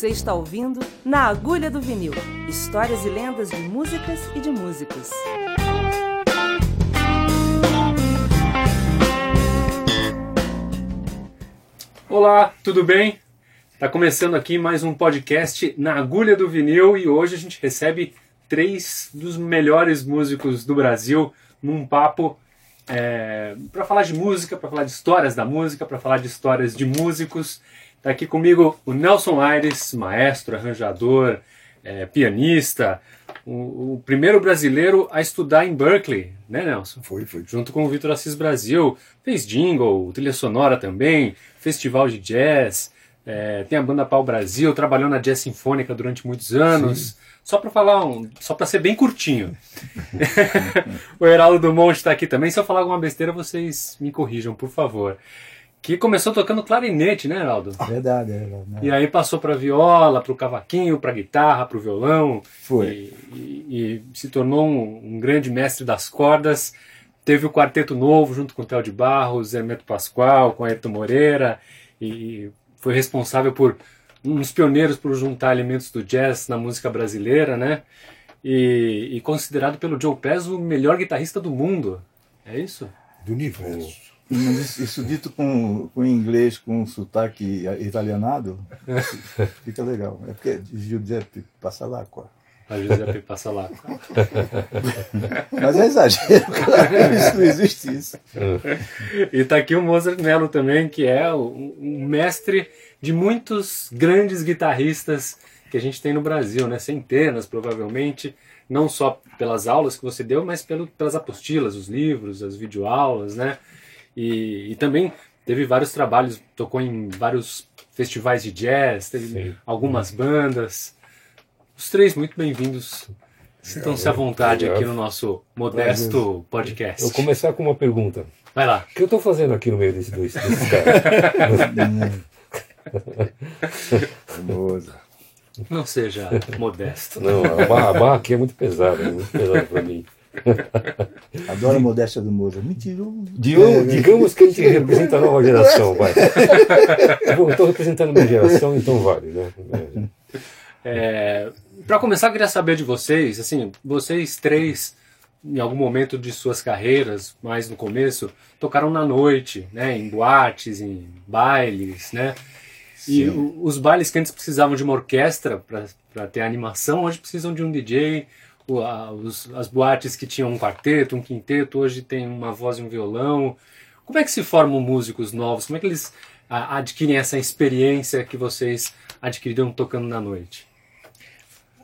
Você está ouvindo Na Agulha do Vinil histórias e lendas de músicas e de músicos. Olá, tudo bem? Está começando aqui mais um podcast Na Agulha do Vinil e hoje a gente recebe três dos melhores músicos do Brasil num papo é, para falar de música, para falar de histórias da música, para falar de histórias de músicos. Está aqui comigo o Nelson Aires, maestro, arranjador, é, pianista, o, o, primeiro brasileiro a estudar em Berkeley, né, Nelson? Foi, foi. Junto com o Vitor Assis Brasil. Fez jingle, trilha sonora também, festival de jazz, é, tem a banda Pau Brasil, trabalhou na Jazz Sinfônica durante muitos anos. Sim. Só para falar um, só para ser bem curtinho. o Heraldo Dumont está aqui também. Se eu falar alguma besteira, vocês me corrijam, por favor. Que começou tocando clarinete, né, Heraldo? Verdade, é verdade. Né? E aí passou para viola, para o cavaquinho, para guitarra, para o violão. Foi. E, e, e se tornou um, um, grande mestre das cordas. Teve o quarteto novo junto com o Theo de Barros, Hermeto Pascoal, com Ayrton Moreira. E foi responsável por um dos pioneiros por juntar elementos do jazz na música brasileira, né? E, e considerado pelo Joe Pass o melhor guitarrista do mundo. É isso? Do universo. Isso, isso dito com, com inglês, com sotaque italianado, fica legal. É porque Giuseppe Passalacqua. A Giuseppe Passalacqua. Mas é exagero, claro, isso não existe isso. E tá aqui o Mozart Mello também, que é um mestre de muitos grandes guitarristas que a gente tem no Brasil, né? Centenas, provavelmente, não só pelas aulas que você deu, mas pelo, pelas apostilas, os livros, as videoaulas, né? E, e também teve vários trabalhos, tocou em vários festivais de jazz, teve Sim. algumas bandas. Os três muito bem-vindos. Sintam-se à vontade aqui no nosso modesto podcast. Eu vou começar com uma pergunta. Vai lá. O que eu estou fazendo aqui no meio desse, desse, desses caras? Não seja modesto. Não, a barra, a barra aqui é muito pesada, é muito pesada para mim. Adoro a modéstia do Moza. Mentiroso. É, digamos que a gente representa a nova geração, vai. Bom, estou representando a minha geração, então vale, né? É, para começar, eu queria saber de vocês, assim, vocês três, em algum momento de suas carreiras, mais no começo, tocaram na noite, né, em boates, em bailes, né? E os bailes que antes precisavam de uma orquestra para ter animação, hoje precisam de um DJ. As boates que tinham um quarteto, um quinteto, hoje tem uma voz e um violão. Como é que se formam músicos novos? Como é que eles adquirem essa experiência que vocês adquiriram tocando na noite?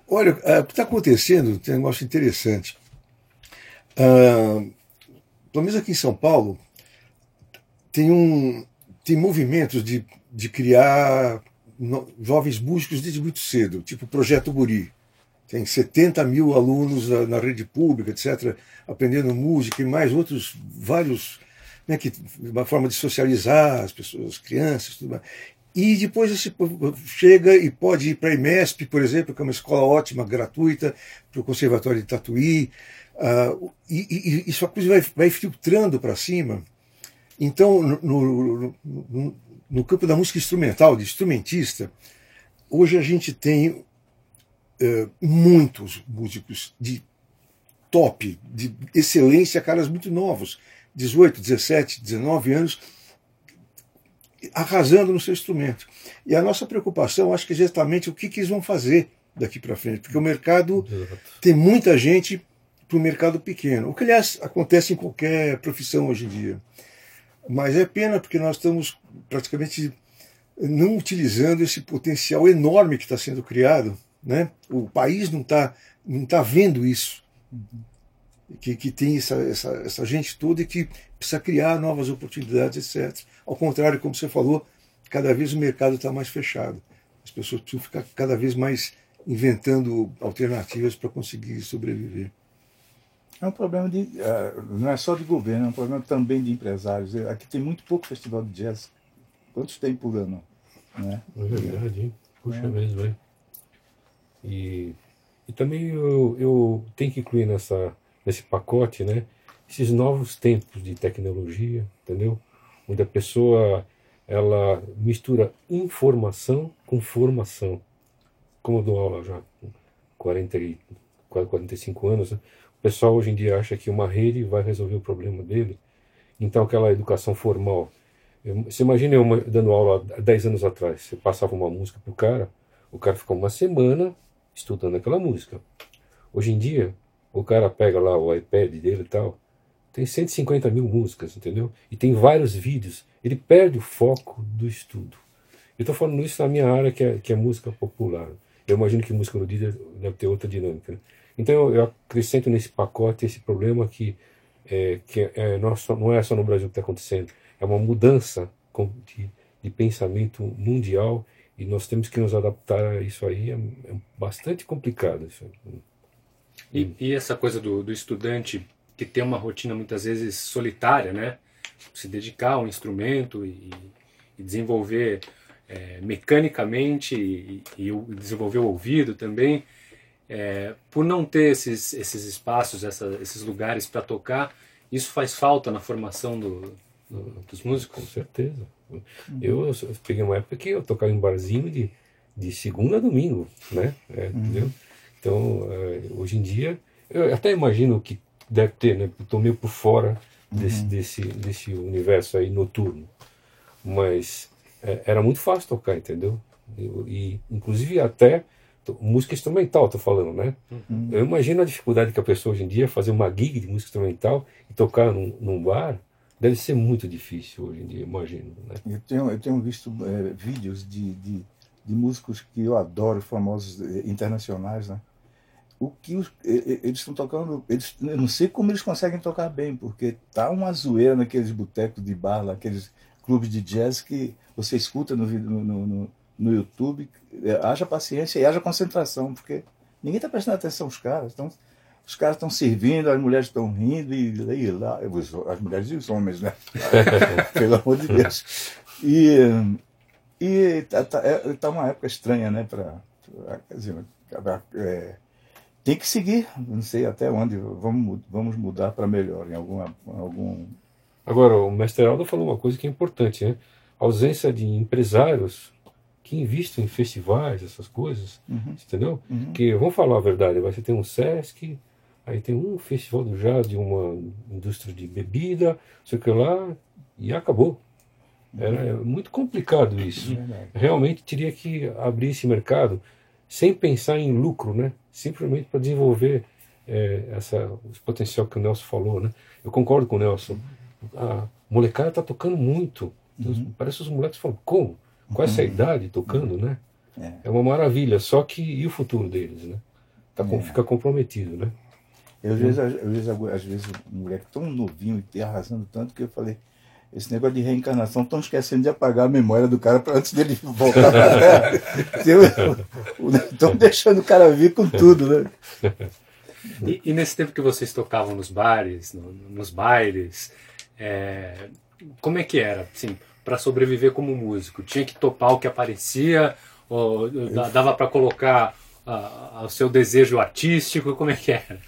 Olha, é, o que está acontecendo tem um negócio interessante. Uh, pelo menos aqui em São Paulo, tem um tem movimentos de de criar no, jovens músicos desde muito cedo, tipo o Projeto Guri. Tem 70 mil alunos na, na, rede pública, etc., aprendendo música e mais outros vários, né, que, uma forma de socializar as pessoas, as crianças, tudo mais. E depois esse chega e pode ir para a IMESP, por exemplo, que é uma escola ótima, gratuita, para o Conservatório de Tatuí, uh, e, e, isso a coisa vai, vai filtrando para cima. Então, no, no, no, no campo da música instrumental, de instrumentista, hoje a gente tem uh, muitos músicos de top, de excelência, caras muito novos, 18, 17, 19 anos, arrasando no seu instrumento. E a nossa preocupação, acho que é exatamente o que, que eles vão fazer daqui para frente, porque o mercado Exato. tem muita gente para o mercado pequeno, o que aliás acontece em qualquer profissão hoje em dia. Mas é pena porque nós estamos praticamente não utilizando esse potencial enorme que está sendo criado. Né? O país não está não tá vendo isso. Que, que tem essa, essa, essa gente toda e que precisa criar novas oportunidades, etc. Ao contrário, como você falou, cada vez o mercado está mais fechado. As pessoas precisam ficar cada vez mais inventando alternativas para conseguir sobreviver. É um problema de. Uh, não é só de governo, é um problema também de empresários. Aqui tem muito pouco festival de jazz. Quantos tem por ano? Né? É verdade, hein? Puxa é. mesmo, hein? E, e também eu, eu tenho que incluir nessa, nesse pacote, né? Esses novos tempos de tecnologia, entendeu? Onde a pessoa ela mistura informação com formação. como eu dou aula já com 40, e- quase 45 anos, né, o pessoal hoje em dia acha que uma rede vai resolver o problema dele. Então, aquela educação formal. Você imagina eu dando aula há 10 anos atrás, você passava uma música pro cara, o cara ficou uma semana estudando aquela música. Hoje em dia, o cara pega lá o iPad dele e tal, tem 150 mil músicas, entendeu? E tem vários vídeos. Ele perde o foco do estudo. Eu estou falando isso na minha área, que é, que é música popular. Eu imagino que música erudita deve ter outra dinâmica. né? Então eu, eu acrescento nesse pacote esse problema que, é, que é, não, é só, não é só no Brasil que está acontecendo. É uma mudança de, de pensamento mundial e nós temos que nos adaptar a isso aí. É, é bastante complicado isso. E, e essa coisa do, do estudante que tem uma rotina muitas vezes solitária, né? Se dedicar a um instrumento e, e desenvolver é, mecanicamente e, e desenvolver o ouvido também, é, por não ter esses, esses espaços, essa- esses lugares para tocar, isso faz falta na formação do- do- dos Com músicos. certeza. Eu, eu peguei uma época que eu tocava em barzinho de, de segunda a domingo, né? É, entendeu? Então, é, hoje em dia, eu até imagino que deve ter, né? Estou meio por fora desse, desse, desse universo aí noturno. Mas é, era muito fácil tocar, entendeu? Eu- e, inclusive, até música instrumental, tô falando, né? Eu imagino a dificuldade que a pessoa hoje em dia fazer uma gig de música instrumental e tocar num, num bar. Deve ser muito difícil hoje em dia, imagino. Né? Eu tenho, eu tenho visto eh, vídeos de, de, de músicos que eu adoro, famosos eh, internacionais, né? O que os- eles estão tocando, eles, eu não sei como eles conseguem tocar bem, porque tá uma zoeira naqueles botecos de bar, lá, aqueles clubes de jazz que você escuta no, no, no, no, YouTube. Eh, haja paciência e haja concentração, porque ninguém está prestando atenção aos caras. Então, os caras estão servindo, as mulheres estão rindo e, e lá, as mulheres e os homens, né? Pelo amor de Deus. E, e tá, tá, é, tá uma época estranha, né? Pra, pra- quer dizer, pra- é, tem que seguir, não sei até onde, vamos, vamos mudar para melhor em alguma, algum. Agora, o mestre Aldo falou uma coisa que é importante, né? A ausência de empresários que investem em festivais, essas coisas, entendeu? Uhum. Que, vamos falar a verdade, você tem um Sesc, aí tem um festival do jazz de uma indústria de bebida, não sei o que lá, e acabou. Era é muito complicado isso. Verdade. Realmente teria que abrir esse mercado sem pensar em lucro, né? Simplesmente para desenvolver é, essa, esse potencial que o Nelson falou, né? Eu concordo com o Nelson. A molecada está tocando muito. Os- Parece que os moleques falam, como? Com essa idade tocando, né? É. É uma maravilha. Só que e o futuro deles, né? Tá, com- Fica comprometido, né? Eu, às, vezes, às, vezes, às vezes, um moleque tão novinho e arrasando tanto que eu falei. Esse negócio de reencarnação, estão esquecendo de apagar a memória do cara pra, antes dele voltar para Terra. Estão deixando o cara vir com tudo, né? E, e nesse tempo que vocês tocavam nos bares, no- nos bailes, é, como é que era, assim, para sobreviver como músico? Tinha que topar o que aparecia? Ou da- dava para colocar ah, o seu desejo artístico? Como é que era?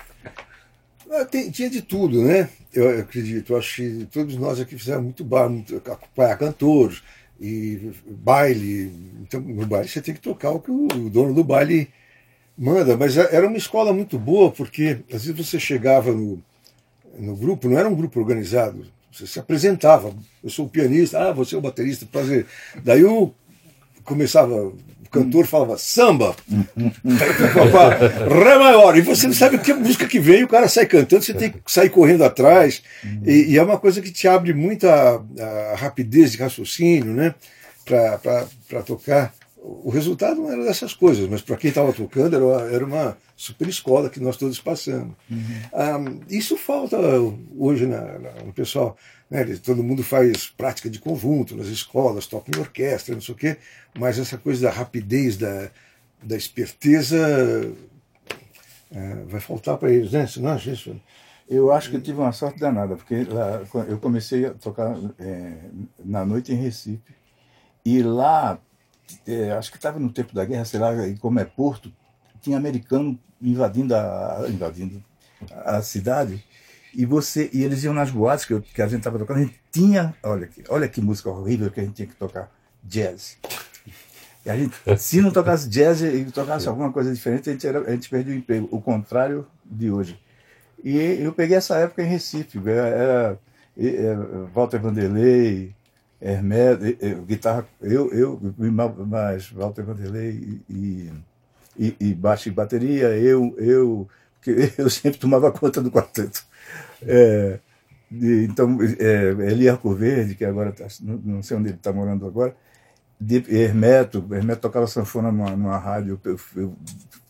Ah, tem- tinha de tudo, né? Eu acredito. Eu acho que todos nós aqui fizemos muito bar, muito, acompanhar cantores e baile. Então, no baile você tem que tocar o que o dono do baile manda. Mas é- era uma escola muito boa, porque às vezes você chegava no, no grupo, não era um grupo organizado. Você se apresentava. Eu sou o pianista, ah, você é o baterista, prazer. Daí o começava, o cantor falava samba, Ré maior, e você não sabe que música que vem, o cara sai cantando, você tem que sair correndo atrás, e, e é uma coisa que te abre muita a rapidez de raciocínio, né, para tocar. O resultado não era dessas coisas, mas para quem estava tocando era uma, era uma super escola que nós todos passamos. Ah, isso falta hoje na, na- no pessoal. Né? Todo mundo faz prática de conjunto nas escolas, toca em orquestra, não sei o quê, mas essa coisa da rapidez, da, da esperteza, ah, vai faltar para eles, né? Você não acha isso? Eu acho que eu tive uma sorte danada, porque lá, eu comecei a tocar é, na noite em Recife, e lá, é, acho que estava no tempo da guerra, sei lá, e como é Porto, tinha americano invadindo a, invadindo a cidade, e você e eles iam nas boates que, eu- que a gente estava tocando, a gente tinha, olha aqui, olha que música horrível que a gente tinha que tocar, jazz. E a gente, se não tocasse jazz e tocasse alguma coisa diferente, a gente, era, a gente perdia o emprego. O contrário de hoje. E eu peguei essa época em Recife. Era, era, era Walter Vanderlei, Hermeto, guitarra, eu, eu, mais Walter Vanderlei e, e, e baixo e bateria, eu, eu, porque eu sempre tomava conta do quarteto. É, então, é, Eli Arcoverde, que agora tá, não, sei onde ele está morando agora, de Hermeto, Hermeto tocava sanfona numa, numa rádio, eu, eu,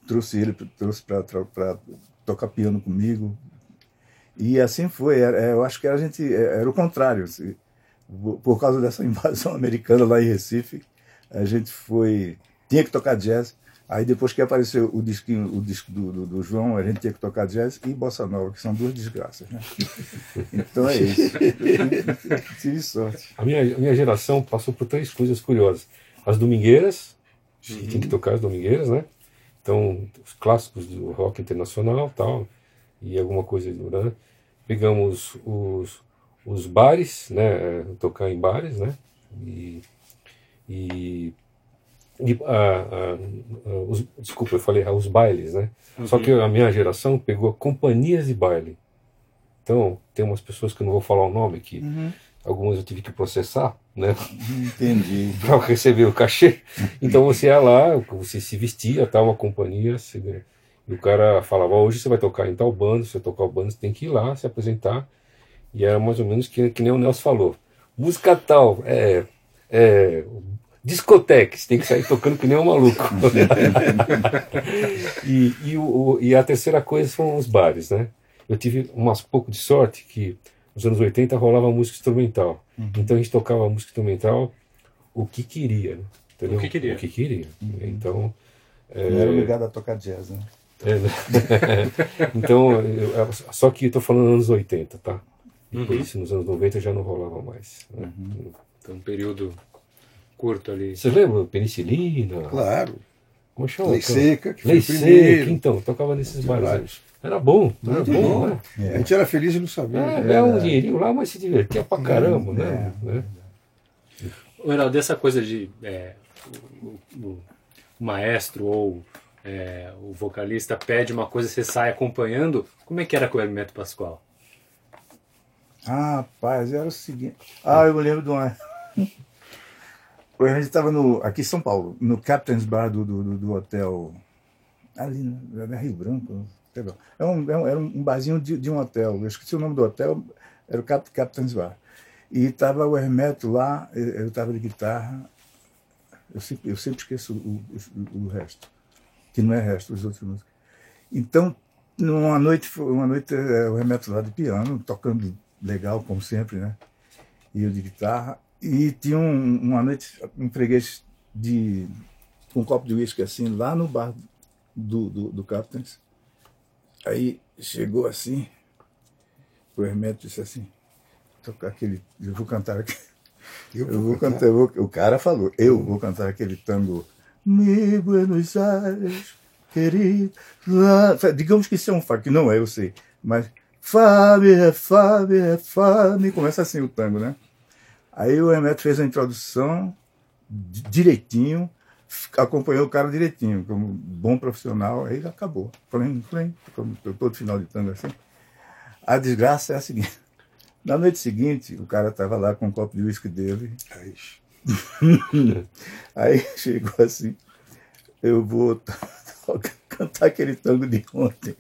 trouxe ele trouxe para tocar piano comigo. E assim foi, era, eu acho que a gente era o contrário. Assim, por causa dessa invasão americana lá em Recife, a gente foi. tinha que tocar jazz. Aí depois que apareceu o disquinho, o disco do, do, do, João, a gente tinha que tocar jazz e bossa nova, que são duas desgraças, né? Então é isso. Tive sorte. A minha, a minha geração passou por três coisas curiosas. As domingueiras, uhum. tinha que tocar as domingueiras, né? Então, os clássicos do rock internacional tal, e alguma coisa né? Pegamos os, os bares, né? Tocar em bares, né? E, e e, ah, ah, ah, os, desculpa, eu falei os bailes, né? Uhum. Só que a minha geração pegou companhias de baile. Então, tem umas pessoas que eu não vou falar o nome aqui. Uhum. Algumas eu tive que processar, né? Entendi. para receber o cachê. Então você ia lá, você se vestia, tal, uma companhia, você, e o cara falava: hoje você vai tocar em tal bando, se você tocar o bando, você tem que ir lá se apresentar. E era mais ou menos que, que nem o Nelson falou: música tal, é, é discoteca, você tem que sair tocando que nem um maluco. e, e, o, e, a terceira coisa são os bares, né? Eu tive umas pouco de sorte que nos anos 80 rolava música instrumental. Uhum. Então a gente tocava música instrumental o que queria, né? Entendeu? O que queria. O que queria. Uhum. Então. É... Não era obrigado a tocar jazz, né? É, né? então, eu, só que estou falando anos 80, tá? Depois uhum. disso, nos anos 90 já não rolava mais. Né? Uhum. Então, um período curto ali. Você lembra? Penicilina? Claro. Como chama? Lei Seca, que Lei Seca, então, tocava nesses bares. Era bom, era bom, bom, né? É. A gente era feliz e não sabia. É, é um dinheirinho lá, mas se divertia pra caramba, né? É. né? O Heraldo, dessa coisa de é, o, o, maestro ou é, o vocalista pede uma coisa, você sai acompanhando, como é que era com o Hermeto Pascoal? Ah, rapaz, era o seguinte. Ah, eu lembro de uma. A gente estava aqui em São Paulo, no Captain's Bar do, do, do hotel. Ali, na Rio Branco. Era é um, era um barzinho de, de um hotel. Eu esqueci o nome do hotel, era o Cap, Captain's Bar. E estava o Hermeto lá, eu estava de guitarra. Eu sempre, eu sempre esqueço o, o, o, resto, que não é resto, os outros músicos. Então, uma noite, uma noite é, o Hermeto lá de piano, tocando legal, como sempre, né? E eu de guitarra. E tinha um, uma noite, um freguês de, com um copo de uísque assim, lá no bar do, do, do Captain's. Aí chegou assim, o Hermeto disse assim, tocar aquele, eu vou cantar aqui. Eu, eu vou cantar, eu vou, o cara falou, eu vou cantar aquele tango Mi Buenos Aires, querido. Digamos que isso é um fato, que não é, eu sei. Mas Fábio, é Fábio, é Fábio. Começa assim o tango, né? Aí o Hermeto fez a introdução direitinho, acompanhou o cara direitinho, como bom profissional, aí acabou. Flém, flém, todo final de tango assim. A desgraça é a seguinte. Na noite seguinte, o cara estava lá com um copo de uísque dele. Aí chegou assim, eu vou cantar aquele tango de ontem.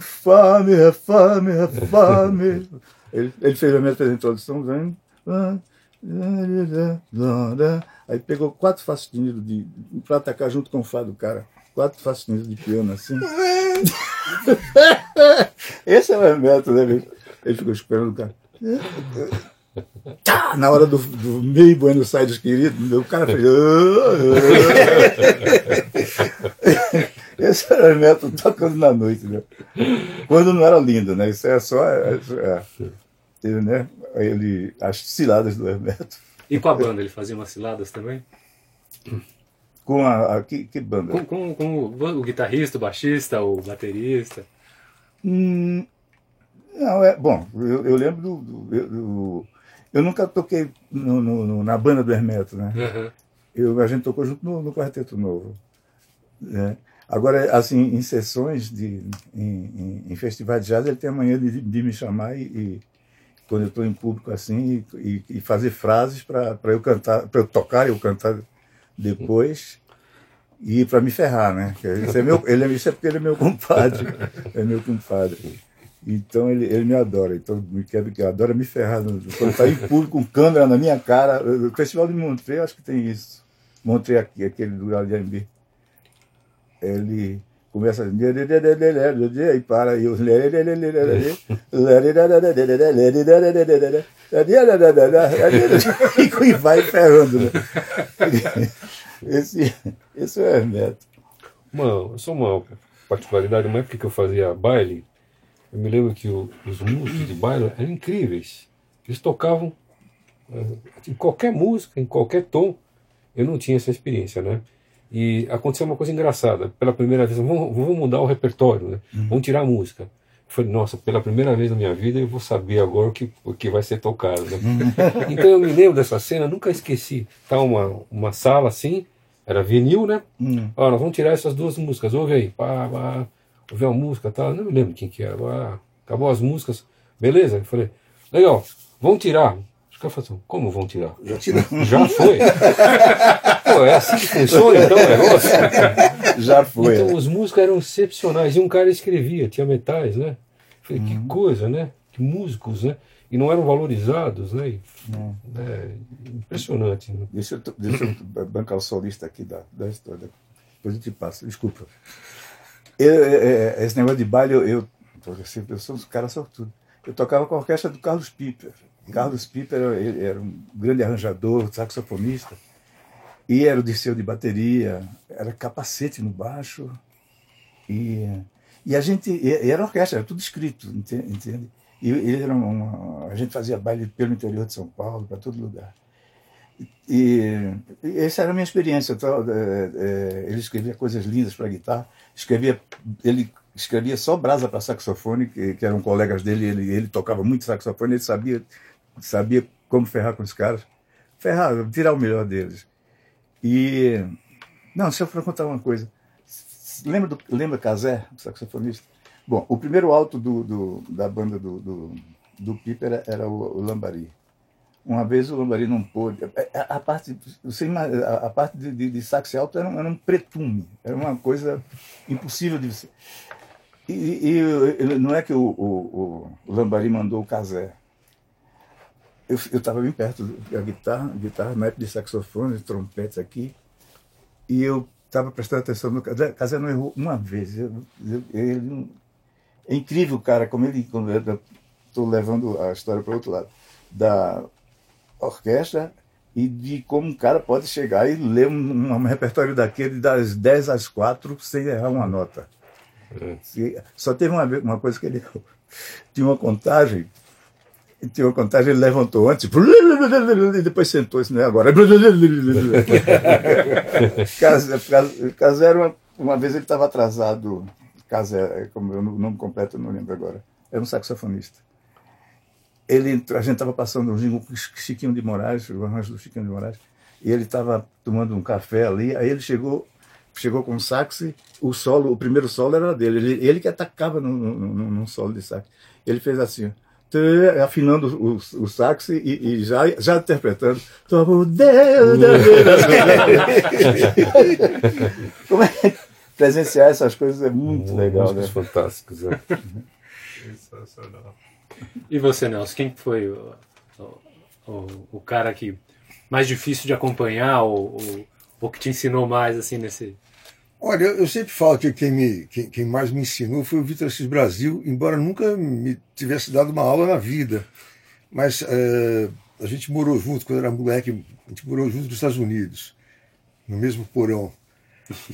Fame, é fame, é fame. Ele, ele fez a minha introdução, vendo. Aí pegou quatro faixinhas de. pra atacar junto com o Fá do cara. Quatro faixinhas de piano assim. Esse é o método, né, bicho? Ele ficou esperando o cara. Tá, na hora do, do meio Buenos Aires querido, o cara fez. Esse era o método tocando na noite, né? Quando não era lindo, né? Isso é só. É, é, é, né? ele, as ciladas do Hermeto. E com a banda, ele fazia umas ciladas também? Com a, a que, que, banda? Com, com, com o, o, guitarrista, o baixista, o baterista? Hum, não, é. Bom, eu, eu lembro do. do, do eu nunca toquei no, no, na banda do Hermeto, né? Uhum. Eu, a gente tocou junto no, no Quarteto Novo. Né? Agora, assim, em sessões, de, em, em, em festivais de jazz, ele tem a manhã de, de me chamar e, e quando eu estou em público assim, e, e fazer frases para eu cantar, para eu tocar e eu cantar depois e para me ferrar, né? Isso é, meu, ele, é, isso é porque ele é meu compadre, é meu compadre. Então ele, ele me adora, então me quer, adora me ferrar. Quando está em público com câmera na minha cara, o Festival de Montreux, acho que tem isso. Montreux aqui, aquele de AMB. Ele começa e para e e vai ferrando né? esse, esse é o Hermeto uma, só uma particularidade uma época que eu fazia baile eu me lembro que o, os músicos de baile eram incríveis eles tocavam em qualquer música em qualquer tom eu não tinha essa experiência né e aconteceu uma coisa engraçada. Pela primeira vez, vamos, vamos mudar o repertório, né? Uhum. vamos tirar a música. Eu falei, nossa, pela primeira vez na minha vida eu vou saber agora o que, o que vai ser tocado. Né? Uhum. então eu me lembro dessa cena, nunca esqueci. Tá uma, uma sala assim, era vinil, né? Uhum. Ah, nós vamos tirar essas duas músicas, ouve aí. Pá, pá, ouve a música tal. Não me lembro quem que era. Ah, acabou as músicas. Beleza? Eu falei, legal, vamos tirar. Os caras falaram, como vão tirar? Já tirou. Já foi. Pô, é assim que funciona então o negócio? Já foi. Então os músicos eram excepcionais. E um cara escrevia, tinha metais, né? Falei, uhum. que coisa, né? Que músicos, né? E não eram valorizados, né? E, uhum. é impressionante. Né? Deixa, eu, deixa eu bancar o solista aqui da, da história. Depois eu te passo, desculpa. Eu, é, é, esse negócio de baile, eu, eu, eu sou um cara sortudo. Eu tocava com a orquestra do Carlos Piper. Carlos Piper era, era um grande arranjador, saxofonista. E era o Dirceu de bateria, era capacete no baixo. E, e a gente. E era orquestra, era tudo escrito, entende? E ele era uma, a gente fazia baile pelo interior de São Paulo, para todo lugar. E, e essa era a minha experiência. É, é, ele escrevia coisas lindas para guitarra, escrevia, ele escrevia só brasa para saxofone, que, que, eram colegas dele, ele, ele tocava muito saxofone, ele sabia, sabia como ferrar com os caras, ferrar, tirar o melhor deles. E. Não, deixa eu contar uma coisa. Lembra, do, lembra Casé, o saxofonista? Bom, o primeiro alto do, do da banda do, do, do Piper era, era o, o, Lambari. Uma vez o Lambari não pôde. A, é, é, a parte, você a, a parte de, de, de sax alto era um, era um pretume, era uma coisa impossível de você. E, e, e não é que o, o, o Lambari mandou o Casé eu estava bem perto da guitarra, guitarra na época de saxofone, de trompete aqui, e eu estava prestando atenção no Casé. Casé não errou uma vez. Eu, eu, ele, é incrível, cara, como ele. Estou levando a história para o outro lado. Da orquestra e de como um cara pode chegar e ler um, um repertório daquele das 10 às 4 sem errar uma nota. É. Só teve uma, uma coisa que ele tinha uma contagem e tinha uma contagem, ele levantou antes, e depois sentou, isso não é agora. Casero, uma, uma vez ele estava atrasado, Casero, como o nome completo eu não lembro agora, era um saxofonista. Ele, a gente estava passando um jingle com Chiquinho de Moraes, o arranjo do Chiquinho de Moraes, e ele estava tomando um café ali, aí ele chegou chegou com o sax, o solo, o primeiro solo era dele, ele, ele que atacava num, num, num solo de sax. Ele fez assim, afinando o, o sax e, e, já, já interpretando. Como é presenciar essas coisas é muito legal, né? fantásticos. É. Sensacional. E você, Nelson, quem foi o, o, o, cara que mais difícil de acompanhar ou, ou, ou que te ensinou mais assim nesse Olha, eu sempre falo que quem, me, quem, quem mais me ensinou foi o Vitor Assis Brasil, embora nunca me tivesse dado uma aula na vida. Mas é, a gente morou junto, quando era moleque, a gente morou junto nos Estados Unidos, no mesmo porão.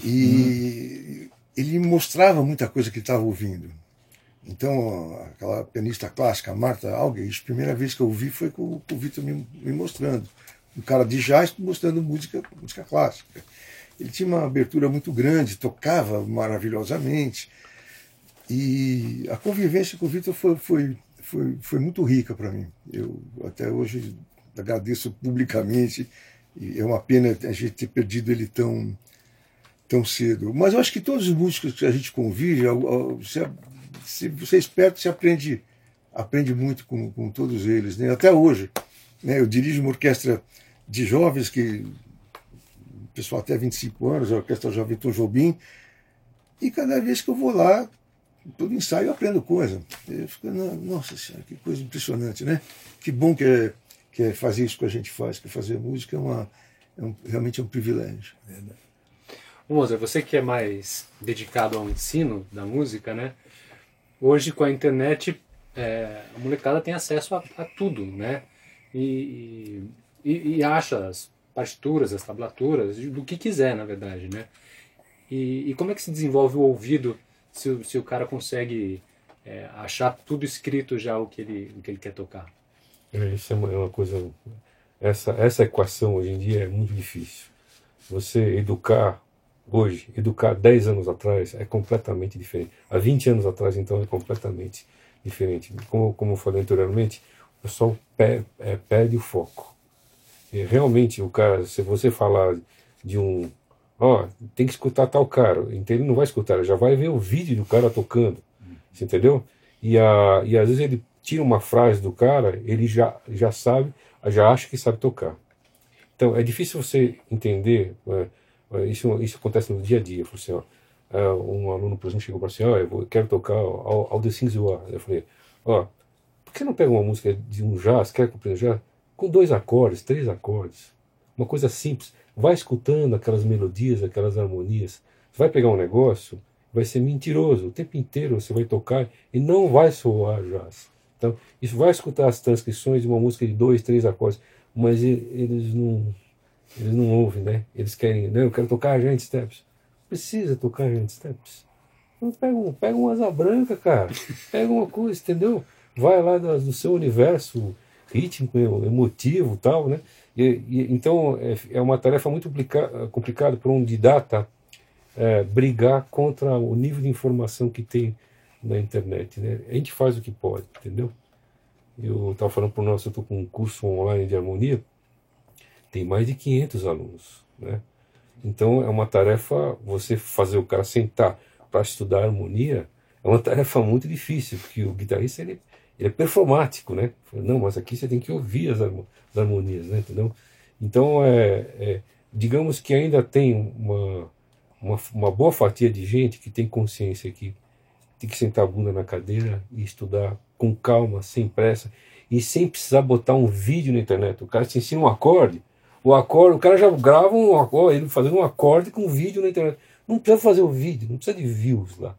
E ele me mostrava muita coisa que ele estava ouvindo. Então, aquela pianista clássica, Marta Algues, a primeira vez que eu ouvi foi com, com o Vitor me, me mostrando. Um cara de jazz mostrando música, música clássica. Ele tinha uma abertura muito grande, tocava maravilhosamente. E a convivência com o Vitor foi, foi, foi, foi muito rica para mim. Eu até hoje agradeço publicamente é uma pena a gente ter perdido ele tão, tão cedo. Mas eu acho que todos os músicos que a gente convive, se você é esperto, você aprende, aprende muito com, com todos eles. Né? Até hoje. Né? Eu dirijo uma orquestra de jovens que pessoal até 25 anos, a Orquestra Jovem Tom Jobim, e cada vez que eu vou lá, todo ensaio eu aprendo coisa. Eu fico, nossa senhora, que coisa impressionante, né? Que bom que é, que é fazer isso que a gente faz, que fazer música é, uma, é um, realmente é um privilégio. Verdade. Você que é mais dedicado ao ensino da música, né? Hoje com a internet é, a molecada tem acesso a, a tudo, né? E, e, e, acha as partituras, as tablaturas, do que quiser, na verdade, né? E, e como é que se desenvolve o ouvido se, se o cara consegue é, achar tudo escrito já o que ele, o que ele quer tocar? É, isso é uma, é uma coisa. Essa, essa equação hoje em dia é muito difícil. Você educar hoje, educar 10 anos atrás é completamente diferente. Há 20 anos atrás, então, é completamente diferente. Como, como eu falei anteriormente, o pessoal per, é, perde o foco. E realmente, o cara, se você falar de um. Ó, tem que escutar tal cara. Então ele não vai escutar, ele já vai ver o vídeo do cara tocando. Você entendeu? E, a, e às vezes ele tira uma frase do cara, ele já, já sabe, já acha que sabe tocar. Então é difícil você entender. É, é isso, isso acontece no dia a dia. Assim, ó, é, um aluno, por exemplo, chegou para assim: ó, eu quero tocar All, All the Things You Are. Eu falei: ó, por que não pega uma música de um jazz, quer compreender jazz? Com dois acordes, três acordes. Uma coisa simples. Vai escutando aquelas melodias, aquelas harmonias. Você vai pegar um negócio, vai ser mentiroso. O tempo inteiro você vai tocar e não vai soar jazz. Então, isso vai escutar as transcrições de uma música de dois, três acordes, mas eles não, eles não ouvem, né? Eles querem, não, eu quero tocar Giant Steps. Precisa tocar Giant Steps. Então, pega, um, pega uma asa branca, cara. Pega uma coisa, entendeu? Vai lá do seu universo rítmico, emotivo tal, né? E, e, então é, é, uma tarefa muito complicada para um didata é, brigar contra o nível de informação que tem na internet, né? A gente faz o que pode, entendeu? Eu estava falando para o nosso, eu estou com um curso online de harmonia, tem mais de 500 alunos, né? Então é uma tarefa, você fazer o cara sentar para estudar harmonia, é uma tarefa muito difícil, porque o guitarrista ele ele é performático, né? Não, mas aqui você tem que ouvir as, harmonias, né? Entendeu? Então, é, é, digamos que ainda tem uma, uma, uma, boa fatia de gente que tem consciência que tem que sentar a bunda na cadeira e estudar com calma, sem pressa e sem precisar botar um vídeo na internet. O cara te ensina um acorde, o acorde, o cara já grava um acorde, ele fazendo um acorde com um vídeo na internet. Não precisa fazer o vídeo, não precisa de views lá.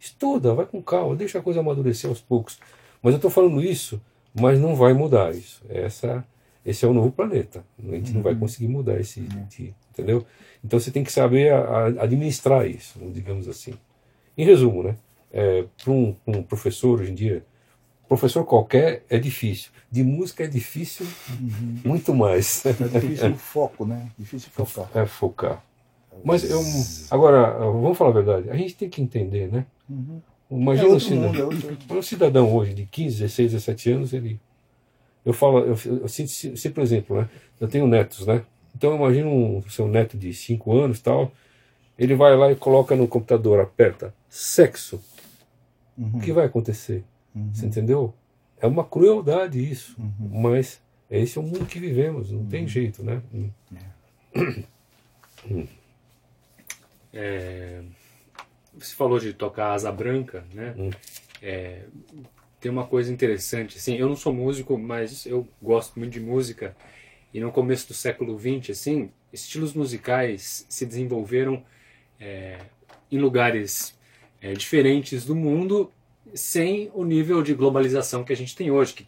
Estuda, vai com calma, deixa a coisa amadurecer aos poucos. Mas eu estou falando isso, mas não vai mudar isso. Essa, esse é o novo planeta. A gente uhum. não vai uhum. conseguir mudar esse, uhum. entendeu? Então você tem que saber a, a administrar isso, digamos assim. Em resumo, né? É, para um, um, professor hoje em dia, professor qualquer é difícil. De música é difícil uhum. muito mais. É difícil o foco, né? Difícil focar. É focar. Mas eu, agora, vamos falar a verdade, a gente tem que entender, né? Uhum. Imagina é um, cidadão, é um cidadão hoje de 15, 16, 17 anos, ele. Eu falo, eu, eu sinto sempre exemplo, né? Eu tenho netos, né? Então imagina um seu neto de 5 anos tal, ele vai lá e coloca no computador, aperta sexo. Uhum. O que vai acontecer? Uhum. Você entendeu? É uma crueldade isso, uhum. mas esse é o mundo que vivemos, não tem uhum. jeito, né? É. É você falou de tocar asa branca, né? Hum. É, tem uma coisa interessante, assim, eu não sou músico, mas eu gosto muito de música. E no começo do século XX, assim, estilos musicais se desenvolveram é, em lugares é, diferentes do mundo, sem o nível de globalização que a gente tem hoje, que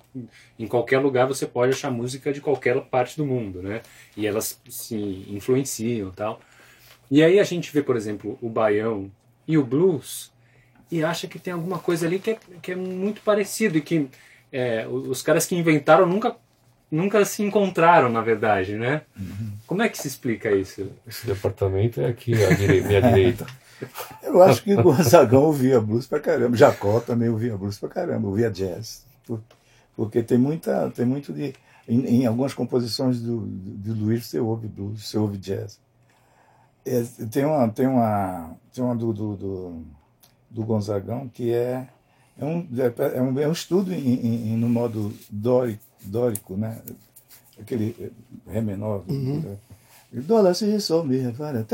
em qualquer lugar você pode achar música de qualquer parte do mundo, né? E elas se influenciam, tal. E aí a gente vê, por exemplo, o baião e o blues e acha que tem alguma coisa ali que é, que é muito parecido e que é, os caras que inventaram nunca nunca se encontraram na verdade né uhum. como é que se explica isso esse departamento é aqui à direita, minha direita eu acho que o Gonzagão ouvia blues pra caramba Jacó também ouvia blues pra caramba ouvia jazz Porque tem muita, tem muito de em, em algumas composições do, do, do Luiz você ouve blues, você ouve jazz. É, tem uma tem uma tem uma do, do, do, do Gonzagão que é é um, é, é um, é um estudo em, em, no modo dórico, dórico, né? Aquele Ré menor. Uhum. Né? Lá, si, sol, mi, fara.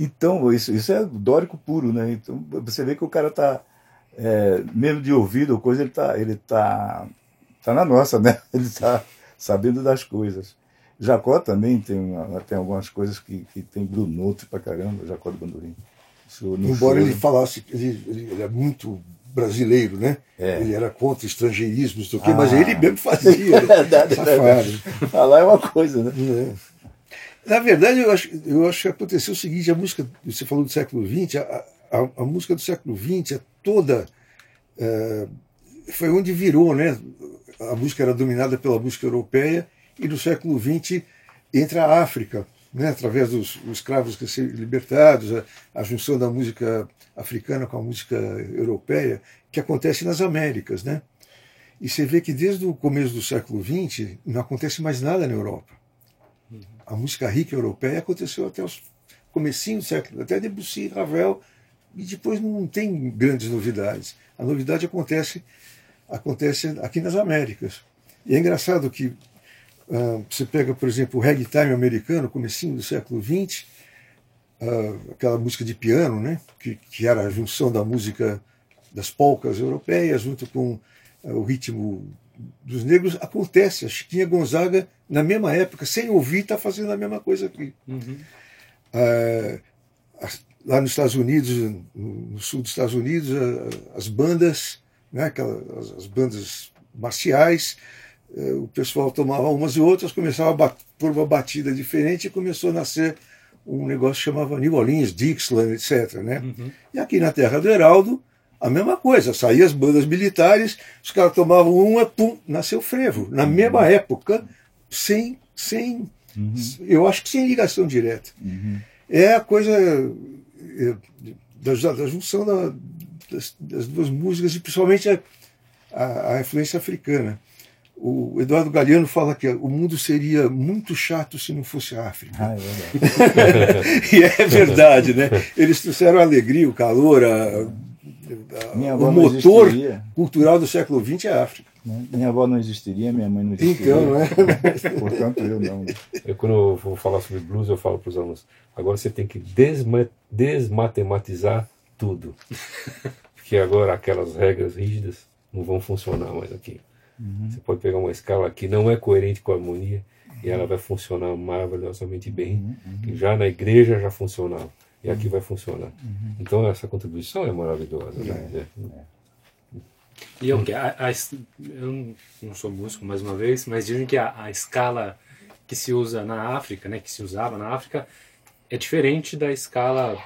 Então, isso, isso é dórico puro, né? Então, você vê que o cara tá, é, mesmo de ouvido ou coisa, ele tá, ele tá, tá na nossa, né? Ele tá sabendo das coisas. Jacó também tem, tem algumas coisas que, que tem Blue Note pra caramba, Jacó do Bandolim. Embora ele falasse, ele, ele é muito brasileiro, né? É. Ele era contra estrangeirismo, não ah. mas ele mesmo fazia. Né? Falar é uma coisa, né? É. Na verdade, eu acho, eu acho que aconteceu o seguinte: a música, você falou do século XX, a, a, a música do século XX é toda. É, foi onde virou, né? A música era dominada pela música europeia, e no século XX entra a África né, através dos, escravos que ser libertados, a, a, junção da música africana com a música europeia, que acontece nas Américas. Né? E você vê que desde o começo do século XX não acontece mais nada na Europa. A música rica europeia aconteceu até os comecinho do século, até Debussy, Ravel, e depois não tem grandes novidades. A novidade acontece acontece aqui nas Américas. E é engraçado que Uh, você pega, por exemplo, o ragtime americano, comecinho do século XX, uh, aquela música de piano, né, que, que, era a junção da música das polcas europeias junto com uh, o ritmo dos negros, acontece. A Chiquinha Gonzaga, na mesma época, sem ouvir, está fazendo a mesma coisa aqui. Uhum. lá nos Estados Unidos, no sul dos Estados Unidos, as bandas, né, aquelas, as bandas marciais, é, o pessoal tomava umas e outras, começava a por uma batida diferente e começou a nascer um negócio que chamava New Orleans, Dixieland, etc. Né? Uhum. E aqui na terra do Heraldo, a mesma coisa, saíam as bandas militares, os caras tomavam uma, pum, nasceu frevo. Na uhum. mesma época, sem, sem uhum. eu acho que sem ligação direta. Uhum. É a coisa é, da, da junção da, das, das, duas músicas e principalmente a, a, a influência africana. O Eduardo Galeano fala que o mundo seria muito chato se não fosse a África. Ah, é e é verdade, né? Eles trouxeram a alegria, o calor, a, a, o motor cultural do século XX é a África. Né? Minha avó não existiria, minha mãe não existiria. Então, não é? Portanto, eu não. Eu, quando eu vou falar sobre blues, eu falo para os alunos: agora você tem que desma desmatematizar tudo. Porque agora aquelas regras rígidas não vão funcionar mais aqui. Uhum. Você pode pegar uma escala que não é coerente com a harmonia uhum. e ela vai funcionar maravilhosamente bem. Uhum. uhum. Já na igreja já funcionava e aqui vai funcionar. Uhum. Então essa contribuição é maravilhosa. Né? É. É. E eu, a, a, eu não sou músico mais uma vez, mas dizem que a, a escala que se usa na África, né, que se usava na África, é diferente da escala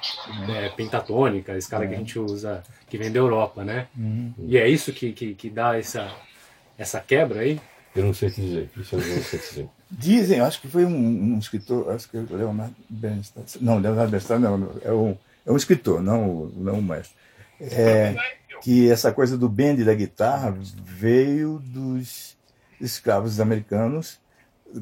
é, pentatônica, a escala que a gente usa, que vem da Europa, né? Uhum. E é isso que, que, que dá essa, essa quebra aí? Eu não sei te dizer, isso eu não sei te dizer. Dizem, acho que foi um, um escritor, acho que é o Leonardo Bernstein. Não, Leonardo Bernstein não, é um, é um escritor, não, não um mestre. É, que essa coisa do bend da guitarra veio dos escravos americanos,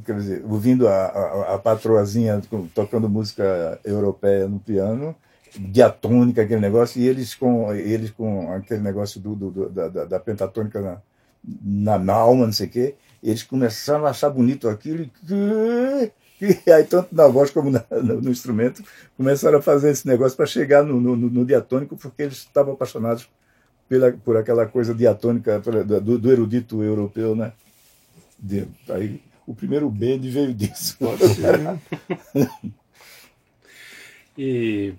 quer dizer, ouvindo a, a, a patroazinha tocando música europeia no piano, diatônica, aquele negócio, e eles com, eles com aquele negócio do, do da, da, da pentatônica na, na, na alma, não sei o quê, eles começaram a achar bonito aquilo e, e aí tanto na voz como na, no, no, instrumento começaram a fazer esse negócio para chegar no, no, no, diatônico porque eles estavam apaixonados pela, por aquela coisa diatônica do, do erudito europeu, né? De, aí o primeiro bend veio disso. e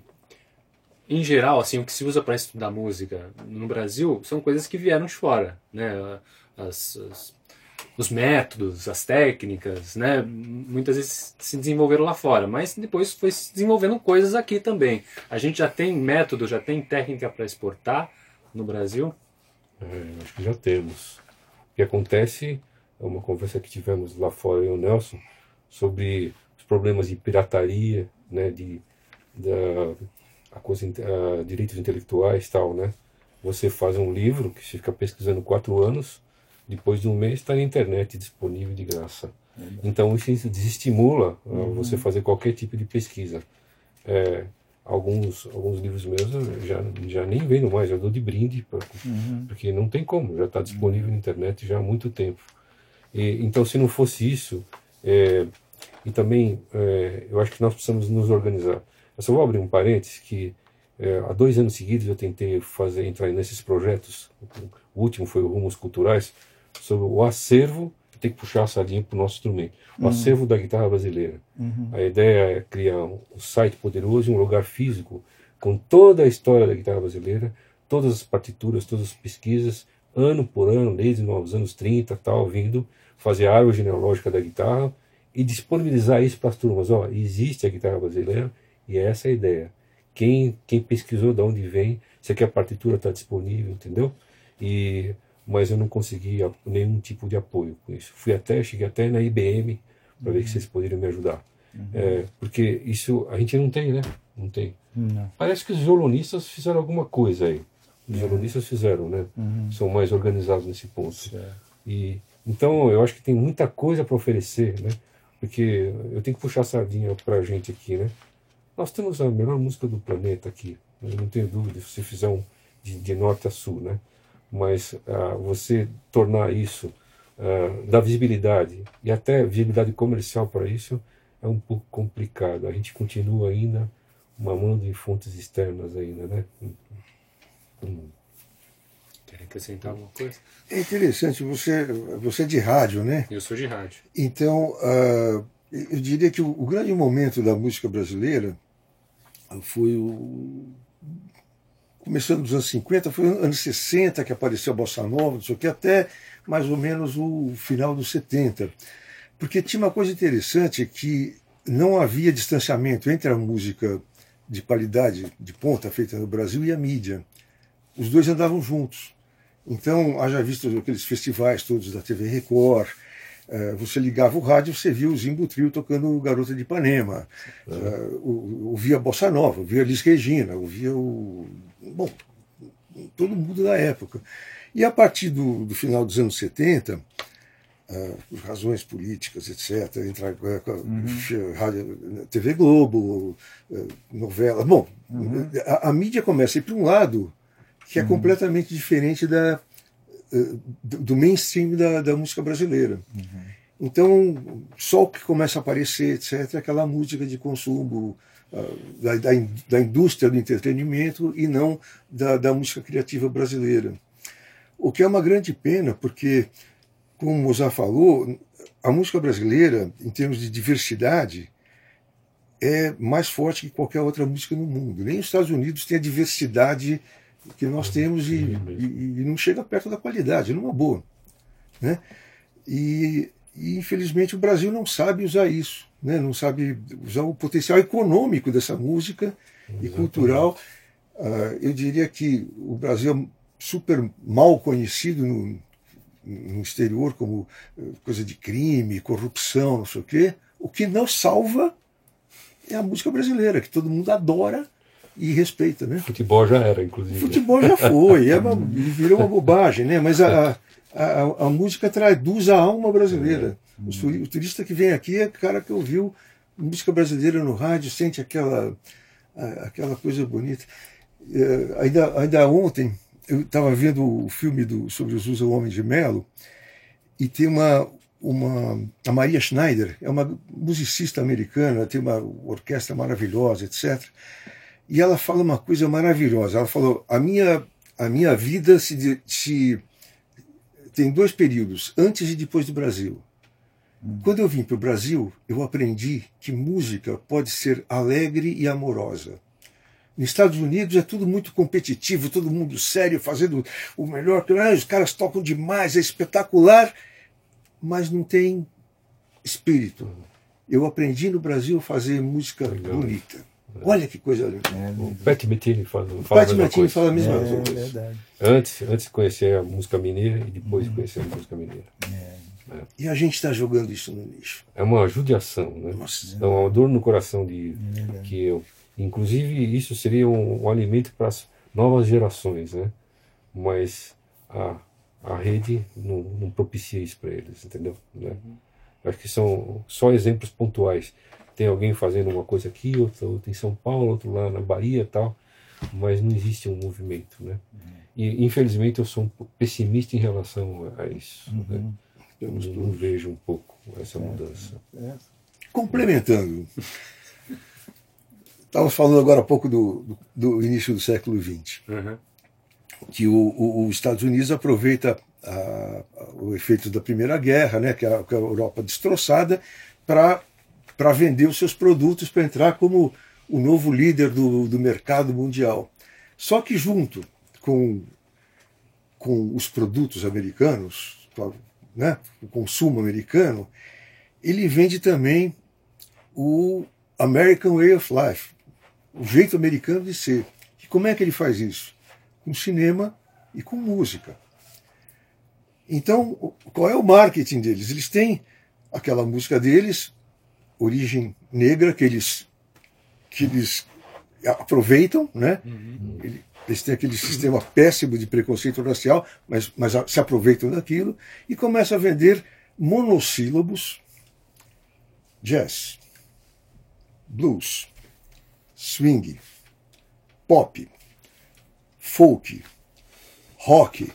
em geral, assim, o que se usa para estudar música no Brasil são coisas que vieram de fora, né? As, as, os métodos, as técnicas, né? Muitas vezes se desenvolveram lá fora, mas depois foi se desenvolvendo coisas aqui também. A gente já tem método, já tem técnica para exportar no Brasil? É, acho que já temos. O que acontece uma conversa que tivemos lá fora, eu e o Nelson, sobre os problemas de pirataria, né, de da, a coisa, a, direitos intelectuais tal, né? Você faz um livro que você fica pesquisando quatro anos, depois de um mês está na internet disponível de graça. Então isso desestimula uh, uhum. você fazer qualquer tipo de pesquisa. É, alguns alguns livros meus já já nem vendo mais, eu dou de brinde pra, uhum. porque não tem como, já está disponível na internet já há muito tempo. E, então se não fosse isso, é, e também é, eu acho que nós precisamos nos organizar. Eu só vou abrir um parênteses que é, há dois anos seguidos eu tentei fazer entrar nesses projetos. O último foi o Rumos Culturais sobre o acervo. Tem que puxar a sardinha para o nosso instrumento. O uhum. acervo da guitarra brasileira. Uhum. A ideia é criar um site poderoso, um lugar físico com toda a história da guitarra brasileira, todas as partituras, todas as pesquisas, ano por ano, desde os anos 30, tal, vindo fazer a árvore genealógica da guitarra e disponibilizar isso para as turmas. Ó, existe a guitarra brasileira, e é essa a ideia. Quem, quem pesquisou de onde vem, se aqui a partitura está disponível, entendeu? E, mas eu não consegui nenhum tipo de apoio com isso. Fui até, cheguei até na IBM para uhum. ver se vocês poderiam me ajudar. Uhum. É, porque isso a gente não tem, né? Não tem. Não. Parece que os violonistas fizeram alguma coisa aí. Os uhum. violonistas fizeram, né? Uhum. São mais organizados nesse ponto. Certo. E então eu acho que tem muita coisa para oferecer, né? Porque eu tenho que puxar a sardinha para a gente aqui, né? Nós temos a melhor música do planeta aqui, eu não tenho dúvida, se você fizer um de, de norte a sul, né? Mas uh, você tornar isso, uh, dar visibilidade e até visibilidade comercial para isso é um pouco complicado. A gente continua ainda mamando em fontes externas ainda, né? Hum. Quer acrescentar alguma coisa? É interessante, você, você é de rádio, né? Eu sou de rádio. Então, uh, eu diria que o, o, grande momento da música brasileira foi o. Começando nos anos 50, foi nos anos 60 que apareceu a Bossa Nova, não sei o que, até mais ou menos o final dos 70. Porque tinha uma coisa interessante que não havia distanciamento entre a música de qualidade, de ponta, feita no Brasil, e a mídia. Os dois andavam juntos. Então, haja visto aqueles festivais todos da TV Record, é, você ligava o rádio, você via o Zimbo Trio tocando Garota de Ipanema, uhum. ouvia Bossa Nova, ouvia Liz Regina, ouvia o. Bom, todo mundo da época. E a partir do, do final dos anos 70, uh, por razões políticas, etc., entra uhum. rádio, TV Globo, uh, novela. Bom, uhum. a, a, mídia começa a ir para um lado que é uhum. completamente diferente da, eh, do mainstream da, da música brasileira. Uhum. Então, só o que começa a aparecer, etc., é aquela música de consumo da, da, da, indústria do entretenimento e não da, da música criativa brasileira. O que é uma grande pena, porque, como Mozart falou, a música brasileira, em termos de diversidade, é mais forte que qualquer outra música no mundo. Nem os Estados Unidos têm a diversidade que nós temos e, e, e, não chega perto da qualidade, numa boa. Né? E, e, infelizmente o Brasil não sabe usar isso, né? não sabe usar o potencial econômico dessa música Exatamente. e cultural. Uh, eu diria que o Brasil é super mal conhecido no, no exterior como uh, coisa de crime, corrupção, não sei o quê. O que não salva é a música brasileira, que todo mundo adora e respeita, né? Futebol já era, inclusive. Futebol já foi, é uma, virou uma bobagem, né? Mas a, a, a, música traduz a alma brasileira. É. O, turista que vem aqui é o cara que ouviu música brasileira no rádio, sente aquela, aquela coisa bonita. É, ainda, ainda ontem eu estava vendo o filme do, sobre os Usa Homem de Melo e tem uma, uma a Maria Schneider, é uma musicista americana, tem uma orquestra maravilhosa, etc. E ela fala uma coisa maravilhosa. Ela falou: a minha, a minha vida se, se tem dois períodos, antes e depois do Brasil. Hum. Quando eu vim para o Brasil, eu aprendi que música pode ser alegre e amorosa. Nos Estados Unidos é tudo muito competitivo, todo mundo sério, fazendo o melhor. Ah, os caras tocam demais, é espetacular, mas não tem espírito. Eu aprendi no Brasil a fazer música bonita. Olha que coisa. É, o Pat Metini fala, fala Pat Metini fala a mesma coisa. É, verdade. Antes, antes de conhecer a música mineira e depois hum. conhecer a música mineira. É. E a gente está jogando isso no lixo. É uma judiação, né? Nossa, É uma dor no coração de que eu. Inclusive, isso seria um, um alimento para as novas gerações, né? Mas a, a rede não, não propicia isso para eles, entendeu? Né? Acho que são só exemplos pontuais. Tem alguém fazendo uma coisa aqui, outra, outra em São Paulo, outro lá na Bahia e tal, mas não existe um movimento, né? E infelizmente eu sou um pouco pessimista em relação a isso. Né? Eu não vejo um pouco essa mudança. É. Complementando, estávamos falando agora há pouco do, do, do início do século XX, Uhum. que o, o- os Estados Unidos aproveita a- a- o efeito da Primeira Guerra, né, que, a, que a Europa destroçada, para vender os seus produtos, para entrar como o novo líder do, do mercado mundial. Só que junto com, com os produtos americanos, né, o consumo americano, ele vende também o American Way of Life, o jeito americano de ser. E como é que ele faz isso? Com cinema e com música. Então, qual é o marketing deles? Eles têm aquela música deles, origem negra, que eles, que eles aproveitam, né? Ele- Eles têm aquele sistema péssimo de preconceito racial, mas, mas se aproveitam daquilo e começam a vender monossílabos, jazz, blues, swing, pop, folk, rock,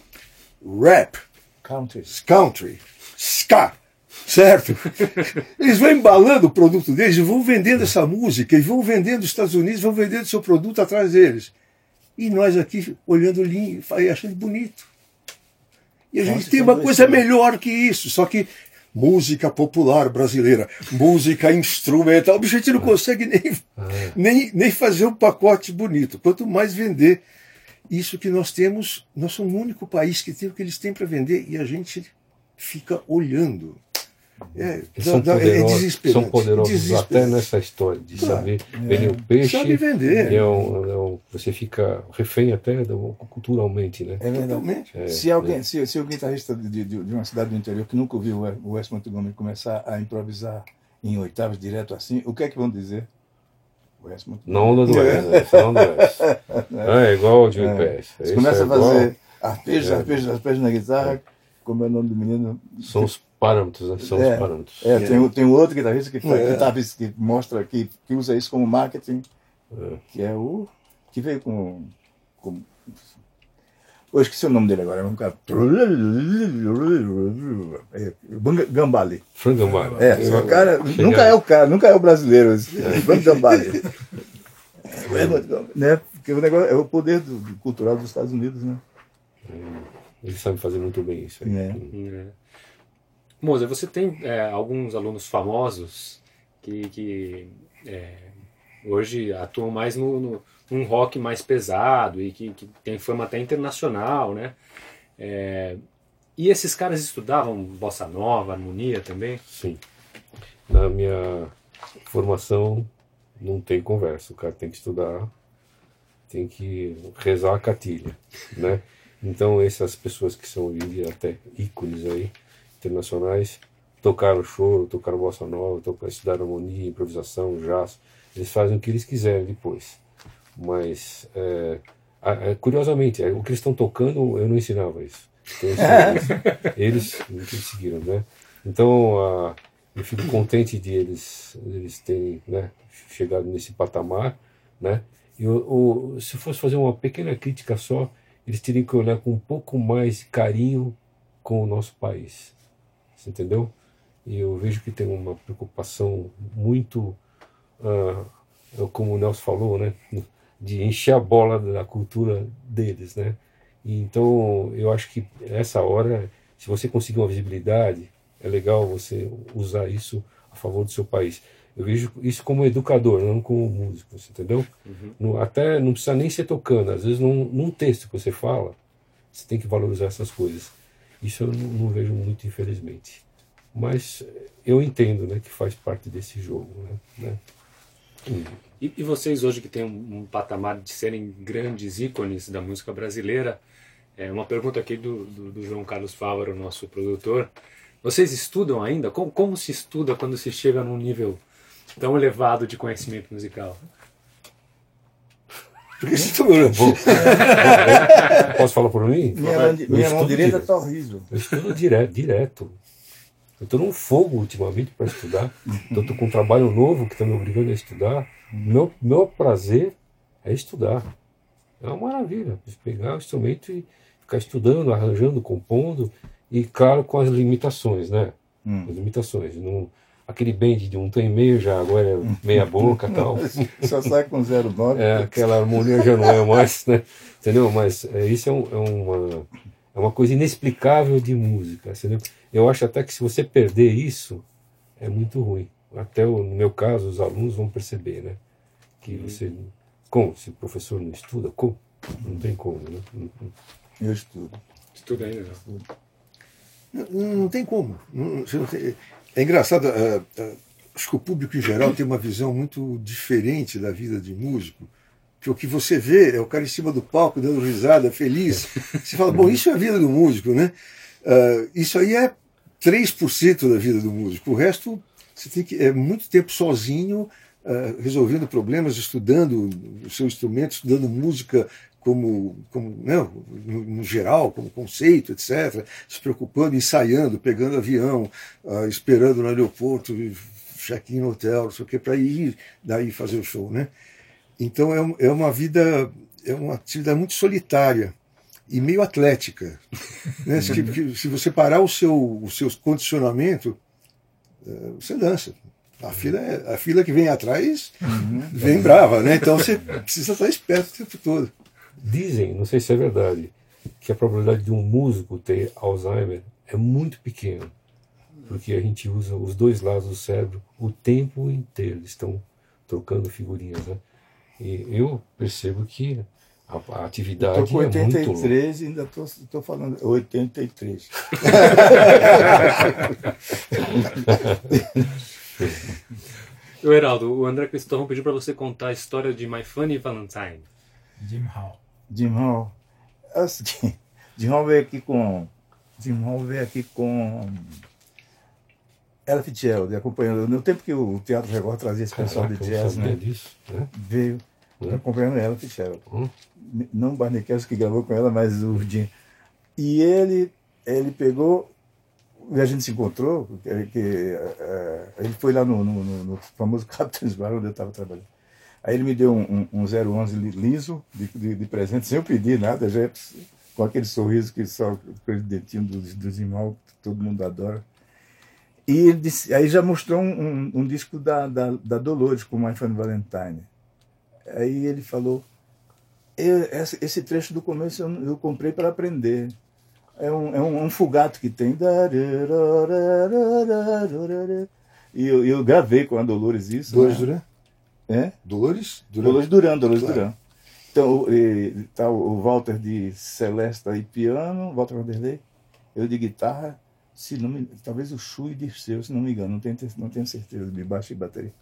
rap, Country. country, ska, certo? Eles vão embalando o produto deles e vão vendendo essa música, e vão vendendo os Estados Unidos, vão vendendo seu produto atrás deles. E nós aqui olhando ali e achando bonito. E a Nossa, gente tem são uma coisa melhor que isso, só que música popular brasileira, música instrumental, o gente não consegue nem, nem, nem fazer um pacote bonito. Quanto mais vender isso que nós temos, nós somos o único país que tem o que eles têm para vender e a gente fica olhando. É, são é poderosos, desesperante. são poderosos até nessa história de Claro. saber vender o peixe. Sabe vender. é um- é um- você fica refém até do- culturalmente, né? É verdade. É, se, alguém, se, se o guitarrista de, de, de uma cidade do interior que nunca ouviu o Wes Montgomery começar a improvisar em oitavas direto assim, o que é que vão dizer? Wes Montgomery. Na onda do West, né? Na onda do West. É igual o Jimmy É. Page. Você começa é a fazer igual- arpejos, É. arpejos, arpejos na guitarra, como é o nome do menino? São os parâmetros, né? São É. os parâmetros. É, tem, um- tem um outro guitarrista que, faz, É. que, tá- que mostra, que, que usa isso como marketing, É. que é o. que veio com. com eu esqueci o nome dele agora, é um cara. É, Gambale. Frank Gambale. É, só cara. Chega- Nunca é o cara, nunca é o brasileiro. Frank Gambale. É, né? Porque o negócio é o poder do, do cultural dos Estados Unidos, né? Ele sabe fazer muito bem isso. aí. É. É. Moza, você tem é, alguns alunos famosos que, que é, hoje atuam mais no, no, num rock mais pesado e que, que tem fama até internacional, né? É, e esses caras estudavam bossa nova, harmonia também? Sim. Na minha formação não tem conversa. O cara tem que estudar, tem que rezar a cartilha, né? Então essas pessoas que são hoje até ícones aí, internacionais, tocaram choro, tocaram bossa nova, tocaram, estudaram harmonia, improvisação, jazz. Eles fazem o que eles quiserem depois. Mas, é, é, curiosamente, é, o que eles estão tocando, eu não ensinava isso. Então, eles, eles seguiram, né? Então, a, eu fico contente de eles, eles terem né, chegado nesse patamar, né? E o, o- se eu fosse fazer uma pequena crítica só, eles teriam que olhar com um pouco mais de carinho com o nosso país, entendeu? E eu vejo que tem uma preocupação muito, ah, como o Nelson falou, né? De encher a bola da cultura deles, né? E então, eu acho que essa hora, se você conseguir uma visibilidade, é legal você usar isso a favor do seu país. Eu vejo isso como educador, não como músico, entendeu? No- até não precisa nem ser tocando, às vezes num, num texto que você fala, você tem que valorizar essas coisas. Isso eu não, não vejo muito, infelizmente. Mas eu entendo né, que faz parte desse jogo. Né? né? E, e vocês hoje que têm um, um patamar de serem grandes ícones da música brasileira, é uma pergunta aqui do, do, do João Carlos Fávaro, nosso produtor. Vocês estudam ainda? Como, como se estuda quando se chega num nível tão elevado de conhecimento musical? Porque você está olhando. Posso falar por mim? Minha, mão, minha mão direita está horrível. Eu estudo direto. direto. Eu estou num fogo ultimamente para estudar. Então, estou com um trabalho novo que está me obrigando a estudar. Meu, meu prazer é estudar. É uma maravilha. Pegar o instrumento e ficar estudando, arranjando, compondo. E, claro, com as limitações, né? Hum. As limitações. Não, aquele bend de um tem e meio já agora é meia boca e tal. Só sai com 0,9. É, aquela harmonia já não é mais, né? Entendeu? Mas é, isso é, um- é uma, é uma coisa inexplicável de música, entendeu? Eu acho até que se você perder isso, é muito ruim. Até o- no meu caso, os alunos vão perceber, né? Que você. Como? Se o professor não estuda, como? Não tem como, né? Não- não- Eu estudo. Estuda ainda não. Não, não tem como. Não- você não tem- É engraçado, ah, ah, acho que o público em geral tem uma visão muito diferente da vida de músico. Que o que você vê é o cara em cima do palco dando risada, feliz. Você fala, bom, isso é a vida do músico, né? Ah, isso aí é 3% da vida do músico. O resto, você tem que. É muito tempo sozinho, ah, resolvendo problemas, estudando o seu instrumento, estudando música como, como né, no, no geral, como conceito, etc., se preocupando, ensaiando, pegando avião, ah, esperando no aeroporto, check-in no hotel, não sei o que, para ir daí fazer o show. Né? Então é, um- é uma vida, é uma atividade muito solitária e meio atlética. Né? Se, que- se você parar o seu, o seu condicionamento, eh, você dança. A fila, é- a fila que vem atrás vem brava, né? Então você precisa estar esperto o tempo todo. Dizem, não sei se é verdade, que a probabilidade de um músico ter Alzheimer é muito pequena, porque a gente usa os dois lados do cérebro o tempo inteiro, eles estão trocando figurinhas, né? E eu percebo que a, a atividade Estou com é muito. 83 e ainda estou falando 83. O Heraldo, o André Cristóvão pediu para você contar a história de My Funny Valentine. Jim Hall. Hall. É o seguinte, Hall veio aqui com. Hall veio aqui com. Ella Fitzgerald, acompanhando. No tempo que o Teatro Record trazia esse pessoal Caraca, de jazz, né? disso, né? Veio Hum. acompanhando ela Fitzgerald. Hum. Não o Kessler que gravou com ela, mas o Jim. E ele, ele pegou. E a gente se encontrou, que, que, eh, ele foi lá no, no, no- no famoso Captain's Bar, onde eu estava trabalhando. Aí ele me deu um, um, um 011 li- liso de, de, de presente, sem eu pedir nada, já com aquele sorriso que só aquele dentinho do, do Zimal, que todo mundo adora. E ele disse, aí já mostrou um, um, disco da, da, da Dolores com My Funny Valentine. Aí ele falou, "Eu- esse, trecho do começo eu, eu comprei para aprender. É um, é um, um fugato que tem. E eu, eu gravei com a Dolores isso. Dolores né? É? Dolores? Duran? Dolores Duran, Dolores Claro. Duran. Então, o- e, tá o Walter de Celesta e piano, Walter Vanderlei, eu de guitarra, se não me, talvez o Chu e Dirceu, se não me engano, não tenho, não tenho certeza, de baixo e bateria.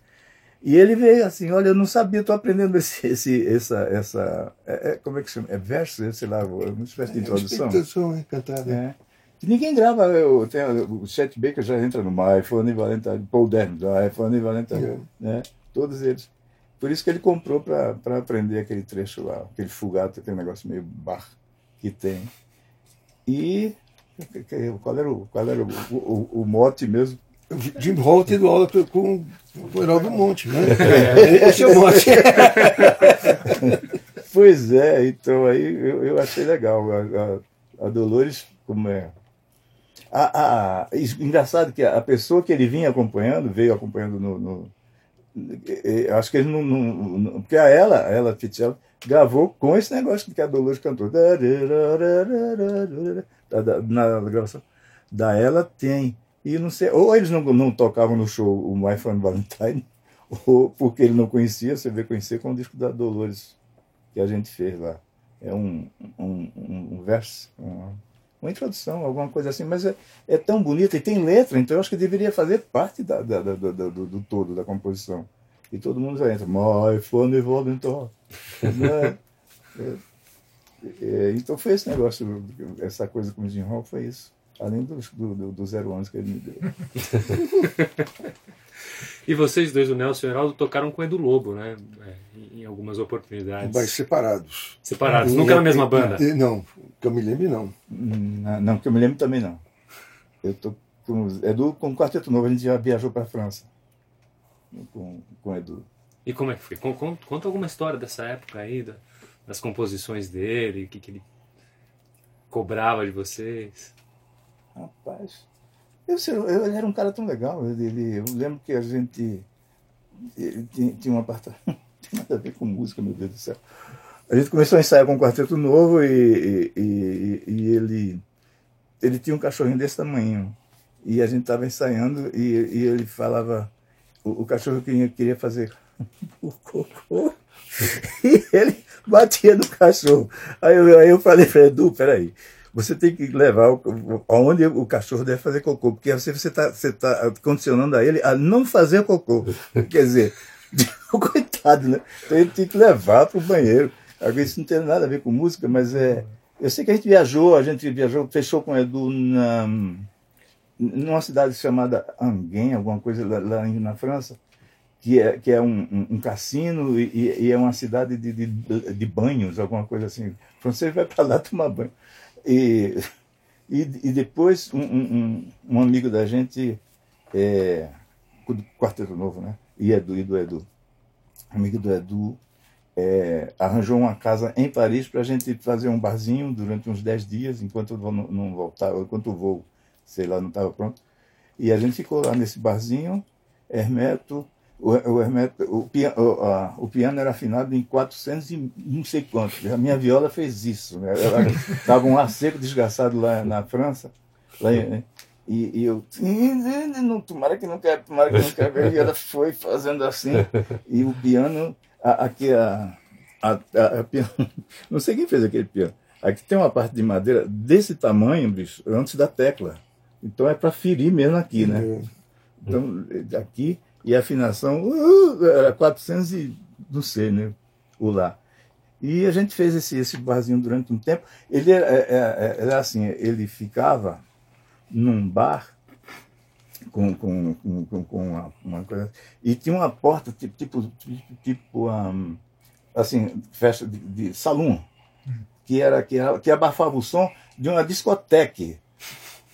E ele veio assim, olha, eu não sabia, estou aprendendo esse, esse, essa, essa é, é- como é que chama? É verso, sei lá, uma espécie de introdução. Introdução, é, cantada. É. Que ninguém grava, eu, tem, o Chet Baker já entra no My Funny Valentine, Paul Dermot, My Funny Valentine, É. né? todos eles. Por isso que ele comprou para aprender aquele trecho lá, aquele fugato, aquele negócio meio bar que tem. E qual era o, qual era o, o, o mote mesmo? Jim Hall tendo aula com, o Heraldo Monte, né? Esse é o Monte. Pois é, então aí eu, eu achei legal. A, a- a Dolores, como é. A, a- engraçado que a pessoa que ele vinha acompanhando, veio acompanhando no. no- acho que ele não, não- não- Porque a ela, a ela Fitzgerald, gravou com esse negócio que a Dolores cantou. Na gravação. Da ela tem. E não sei, ou eles não, não tocavam no show o My Fun Valentine, ou porque ele não conhecia, você vê conhecer com o disco da Dolores que a gente fez lá. É um, um, um, um verso, uma, introdução, alguma coisa assim, mas é, é tão bonita e tem letra, então eu acho que deveria fazer parte da, da, da- da- do, do todo, da composição. E todo mundo já entra, My Funny Valentine. Né? É, é, então foi esse negócio, essa coisa com o Jim Hall foi isso. Além dos do, do, do zero anos que ele me deu. E vocês dois, o Nelson e o Heraldo, tocaram com o Edu Lobo, né? É, em algumas oportunidades. Mas separados. Separados, nunca na mesma banda. Não, que eu me lembre, não. Não, não, que eu me lembro também não. Eu tô com Edu com o Quarteto Novo, a gente já viajou para a França com, com o Edu. E como é que foi? Conta, conta alguma história dessa época aí, da, das composições dele, o que, que ele cobrava de vocês. Rapaz, eu, eu, ele era um cara tão legal. Ele, ele, eu lembro que a gente ele tinha, tinha um apartamento. Tem nada a ver com música, meu Deus do céu. A gente começou a ensaiar com um quarteto novo e, e, e, e ele, ele tinha um cachorrinho desse tamanho. E a gente estava ensaiando e, e ele falava. O, o cachorro queria, queria fazer o cocô. E ele batia no cachorro. Aí eu, aí eu falei para Edu, peraí, você tem que levar o, aonde o cachorro deve fazer cocô, porque você está você tá condicionando a ele a não fazer cocô. Quer dizer, coitado, né? Então ele tem que levar para o banheiro. Agora, isso não tem nada a ver com música, mas é. Eu sei que a gente viajou, a gente viajou, fechou com o Edu na, numa cidade chamada Anguin, alguma coisa lá, lá na França que é, que é um, um, um cassino e, e, é uma cidade de, de, de, banhos, alguma coisa assim. O francês vai para lá tomar banho. E, e, e depois um, um, um, amigo da gente, é, do Quarteto Novo, né? E Edu, e do Edu. Amigo do Edu é, arranjou uma casa em Paris para a gente fazer um barzinho durante uns 10 dias, enquanto voo não, não voltava, enquanto o voo, sei lá, não estava pronto. E a gente ficou lá nesse barzinho, Hermeto, o, o, Hermeto, o, piano, o, a, o, piano era afinado em 400 e não sei quanto. A minha viola fez isso. Né? Estava um ar seco desgraçado lá na França. Lá em, e, e, eu, não, tomara que não quer, tomara que não quer. E ela foi fazendo assim. E o piano, aqui a, a, a, a piano, não sei quem fez aquele piano. Aqui tem uma parte de madeira desse tamanho, bicho, antes da tecla. Então é para ferir mesmo aqui, né? Uhum. Então, aqui e a afinação uh, era 400 e não sei, né? O lá. E a gente fez esse, esse barzinho durante um tempo. Ele era, era, era assim, ele ficava num bar com, com, com, com uma, uma, coisa. E tinha uma porta tipo, tipo, tipo um, assim, festa de, de salão, que, era, que, era, que abafava o som de uma discoteca.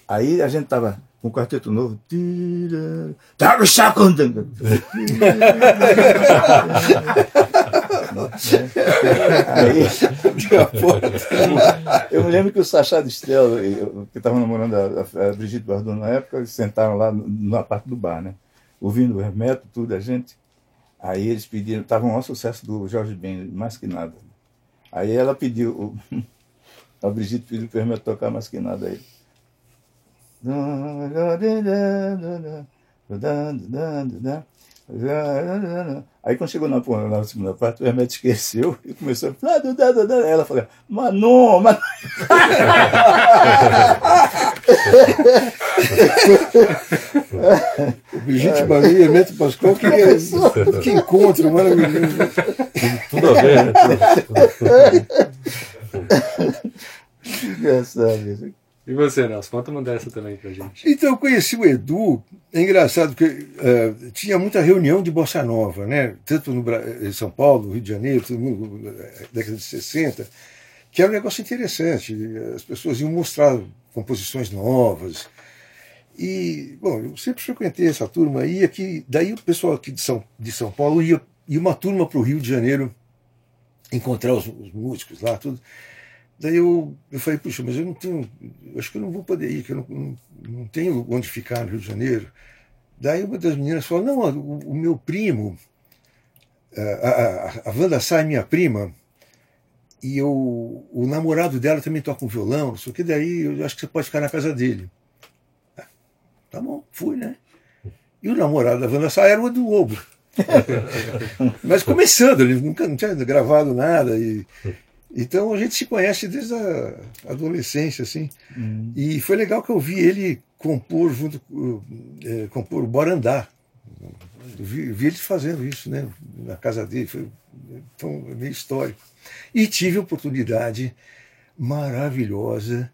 Aí a gente tava com o quarteto novo. Tava chacondando. Aí, eu me lembro que o Sachá de Estrela, que estava namorando a, a Brigitte Bardot na época, eles sentaram lá na parte do bar, né? Ouvindo o Hermeto, tudo, a gente. Aí eles pediram, estava um sucesso do Jorge Ben, mais que nada. Aí ela pediu, a Brigitte pediu para o Hermeto tocar mais que nada aí. Aí quando chegou na, na segunda parte, o Hermeto esqueceu e começou a falar. Ela falou, Manon, Manon. o Brigitte Maria e Hermeto Pascoal, que, que encontro maravilhoso. Tudo a ver, né? Engraçado. E você, Nelson? Conta uma dessa também pra gente. Então, eu conheci o Edu, é engraçado, porque uh, tinha muita reunião de Bossa Nova, né? Tanto no em São Paulo, Rio de Janeiro, todo mundo, eh, década de 60, que era um negócio interessante. As pessoas iam mostrar composições novas. E, bom, eu sempre frequentei essa turma aí, aqui, daí o pessoal aqui de São, de São Paulo ia, ia uma turma para o Rio de Janeiro encontrar os, os músicos lá, tudo. Daí eu, eu falei, puxa, mas eu não tenho, acho que eu não vou poder ir, que eu não, não, não, tenho onde ficar no Rio de Janeiro. Daí uma das meninas falou, não, o, o meu primo, a, a, a Wanda Sá é minha prima, e eu, o namorado dela também toca um violão, não sei o que, daí eu acho que você pode ficar na casa dele. Ah, tá bom, fui, né? E o namorado da Wanda Sá era o do Lobo. Mas começando, ele nunca não tinha gravado nada e então a gente se conhece desde a adolescência, assim. Uhum. E foi legal que eu vi ele compor junto, é, compor o Bora Andar. Eu vi, vi, ele fazendo isso, né? Na casa dele, foi, foi meio histórico. E tive a oportunidade maravilhosa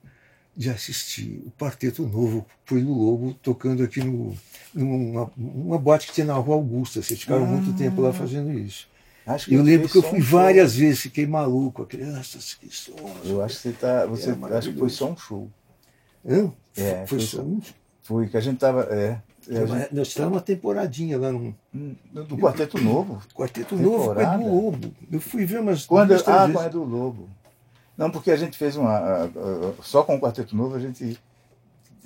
de assistir o Quarteto Novo, foi do Lobo, tocando aqui no, numa uma boate que tinha na Rua Augusta. Vocês ficaram muito tempo lá fazendo isso. Eu lembro que eu fui um show. várias vezes, fiquei maluco. Crianças, que sons. Eu acho que você tá. Você, Era acho que foi só um show. Hã? É, foi foi só um. Foi que a gente tava. É, é, a gente- Nós tivemos uma temporadinha lá no do Quarteto Novo. Quarteto Novo Temporada? Edu Lobo. Eu fui ver umas Quando, duas, ah, com a do Lobo. Não, porque a gente fez uma. a- a- só com o Quarteto Novo a gente.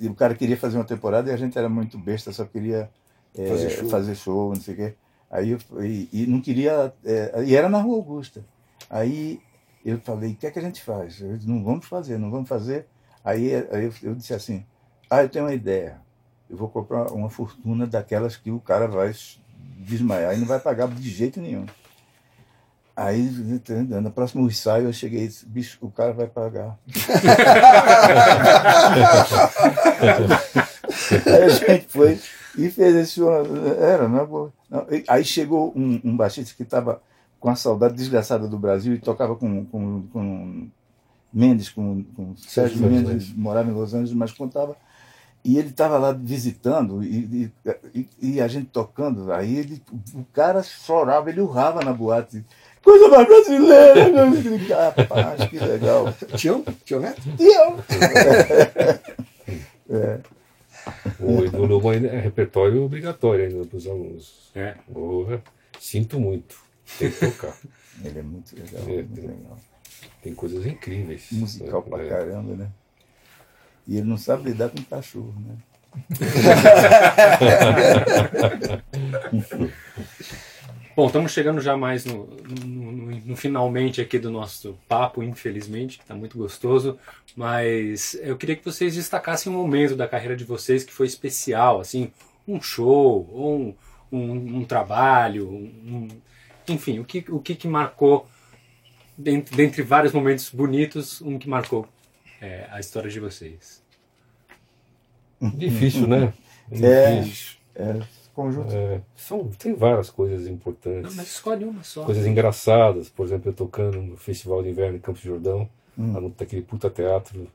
O cara queria fazer uma temporada e a gente era muito besta, só queria é, Fazer show. fazer show, não sei o quê. Aí eu, e, e não queria. é, e era na Rua Augusta. Aí eu falei, o que é que a gente faz? Eu disse, não vamos fazer, não vamos fazer. Aí, aí eu, eu disse assim, ah, eu tenho uma ideia. Eu vou comprar uma fortuna daquelas que o cara vai desmaiar e não vai pagar de jeito nenhum. Aí, no próximo ensaio, eu cheguei e disse, bicho, o cara vai pagar. Aí a gente foi e fez esse. Era, não é. Não, Aí chegou um, um baixista que estava com a saudade desgraçada do Brasil e tocava com, com, com Mendes, com, com Sérgio Mendes, Mendes. morava em Los Angeles, mas contava. E ele estava lá visitando e, e, e- a gente tocando. Aí ele, o cara chorava, ele urrava na boate. Coisa mais brasileira! Rapaz, que legal. Tião? Tião Neto? Tião. O Edu Lobo ainda é repertório obrigatório ainda para os alunos. É. Porra, sinto muito. Tem que tocar. Ele é muito legal, É, muito tem- legal. Tem coisas incríveis. musical pra É. caramba, né? E ele não sabe lidar com cachorro, né? Bom, estamos chegando já mais no, no- finalmente aqui do nosso papo, infelizmente, que está muito gostoso. Mas eu queria que vocês destacassem um momento da carreira de vocês que foi especial, assim, um show, ou um, um- um trabalho, um- enfim, o que, o que, que marcou, dentre, dentre vários momentos bonitos, um que marcou é, a história de vocês. Difícil, né? É. Difícil. É, conjunto. É, são, tem várias coisas Não, importantes. mas escolhe uma só. Coisas engraçadas, por exemplo, eu tocando no Festival de Inverno em Campos de Jordão, Hum. lá no, naquele puta teatro,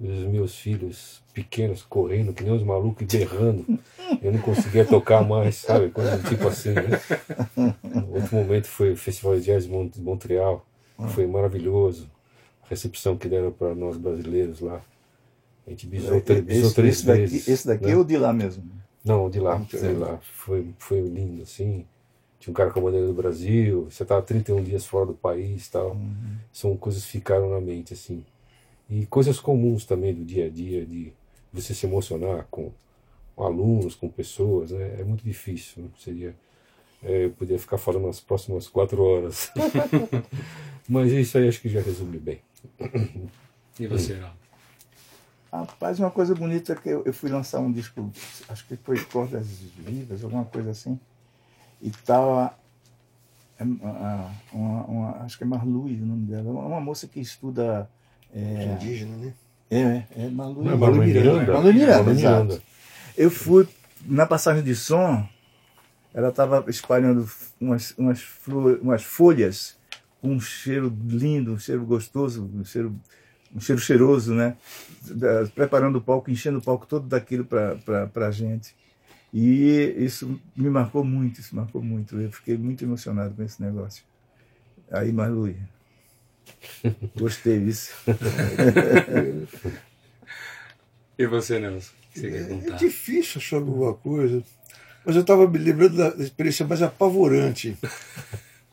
os meus filhos pequenos correndo, que nem uns malucos e berrando. Eu não conseguia tocar mais, sabe? Coisa do tipo assim, né? Outro momento foi o Festival de Jazz de Mont- de Montreal, que foi maravilhoso. A recepção que deram para nós brasileiros lá. A gente bisou, tre- bisou Esse, três esse daqui, vezes. esse daqui né? é o de lá mesmo. Não, de lá, de legal. lá. Foi, foi lindo, assim. Tinha um cara com a bandeira do Brasil, você estava 31 dias fora do país tal. São coisas que ficaram na mente, assim. E coisas comuns também do dia a dia, de você se emocionar com, alunos, com pessoas, né? É muito difícil. né? Seria, é, eu poderia ficar falando as próximas quatro horas. Mas isso aí acho que já resume bem. E você, Raul? Rapaz, uma coisa bonita que eu, eu fui lançar um disco, acho que foi Cordas Vivas, alguma coisa assim. E tava. é, uma, uma- uma- acho que é Marlui o nome dela. Uma, uma moça que estuda. É, Indígena, né? é, é Marlui. Não é Miranda? Miranda, exato. Miranda. Eu fui na passagem de som, ela estava espalhando umas, umas, flo- umas folhas com um cheiro lindo, um cheiro gostoso, um cheiro, um cheiro cheiroso, né? Preparando o palco, enchendo o palco todo daquilo para a gente. E isso me marcou muito, isso marcou muito. Eu fiquei muito emocionado com esse negócio. Aí, Marlui. Gostei disso. E você, Nelson? Você É contar? difícil achar alguma coisa. Mas eu estava me lembrando da experiência mais apavorante.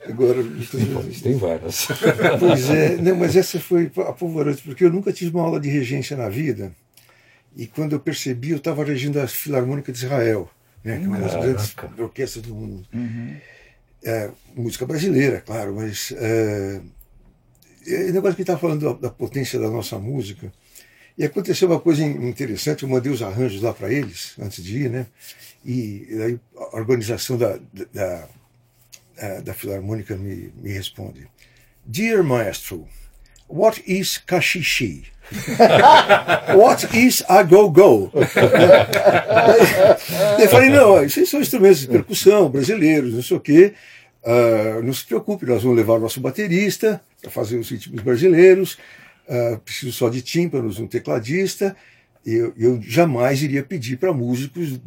Agora, Tem, tem várias. pois é, não, mas essa foi apavorante, porque eu nunca tive uma aula de regência na vida. E quando eu percebi, eu estava regindo a Filarmônica de Israel, né, que é uma das grandes orquestras do mundo. Uhum. É, música brasileira, claro, mas é, é, o negócio que estava falando da, da potência da nossa música. E aconteceu uma coisa in- interessante, eu mandei os arranjos lá para eles, antes de ir, né? E aí a organização da, da, eh, da Filarmônica me, me responde: Dear Maestro, what is kashishi? What is a go-go? eu falei, não, aí são instrumentos de percussão brasileiros, não sei o quê. Ah, não se preocupe, nós vamos levar o nosso baterista para fazer os ritmos brasileiros. uh, preciso só de tímpanos, um tecladista. Eu, eu jamais iria pedir para músicos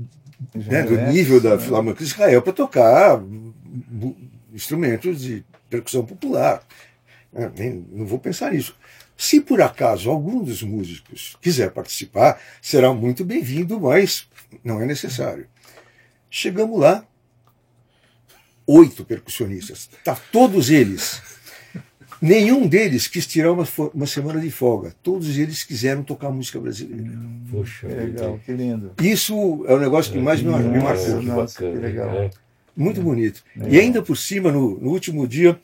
né, do nível da Filarmônica de Israel para tocar instrumentos de percussão popular. É, nem, não vou pensar nisso. Se por acaso algum dos músicos quiser participar, será muito bem-vindo, mas não é necessário. Chegamos lá, oito percussionistas. Tá, todos eles. Nenhum deles quis tirar uma, uma semana de folga. Todos eles quiseram tocar música brasileira. Puxa, que legal, que lindo. Isso é o negócio que mais me, me marcou. Nossa, que legal. É. Muito bonito. E ainda por cima, no, no último dia,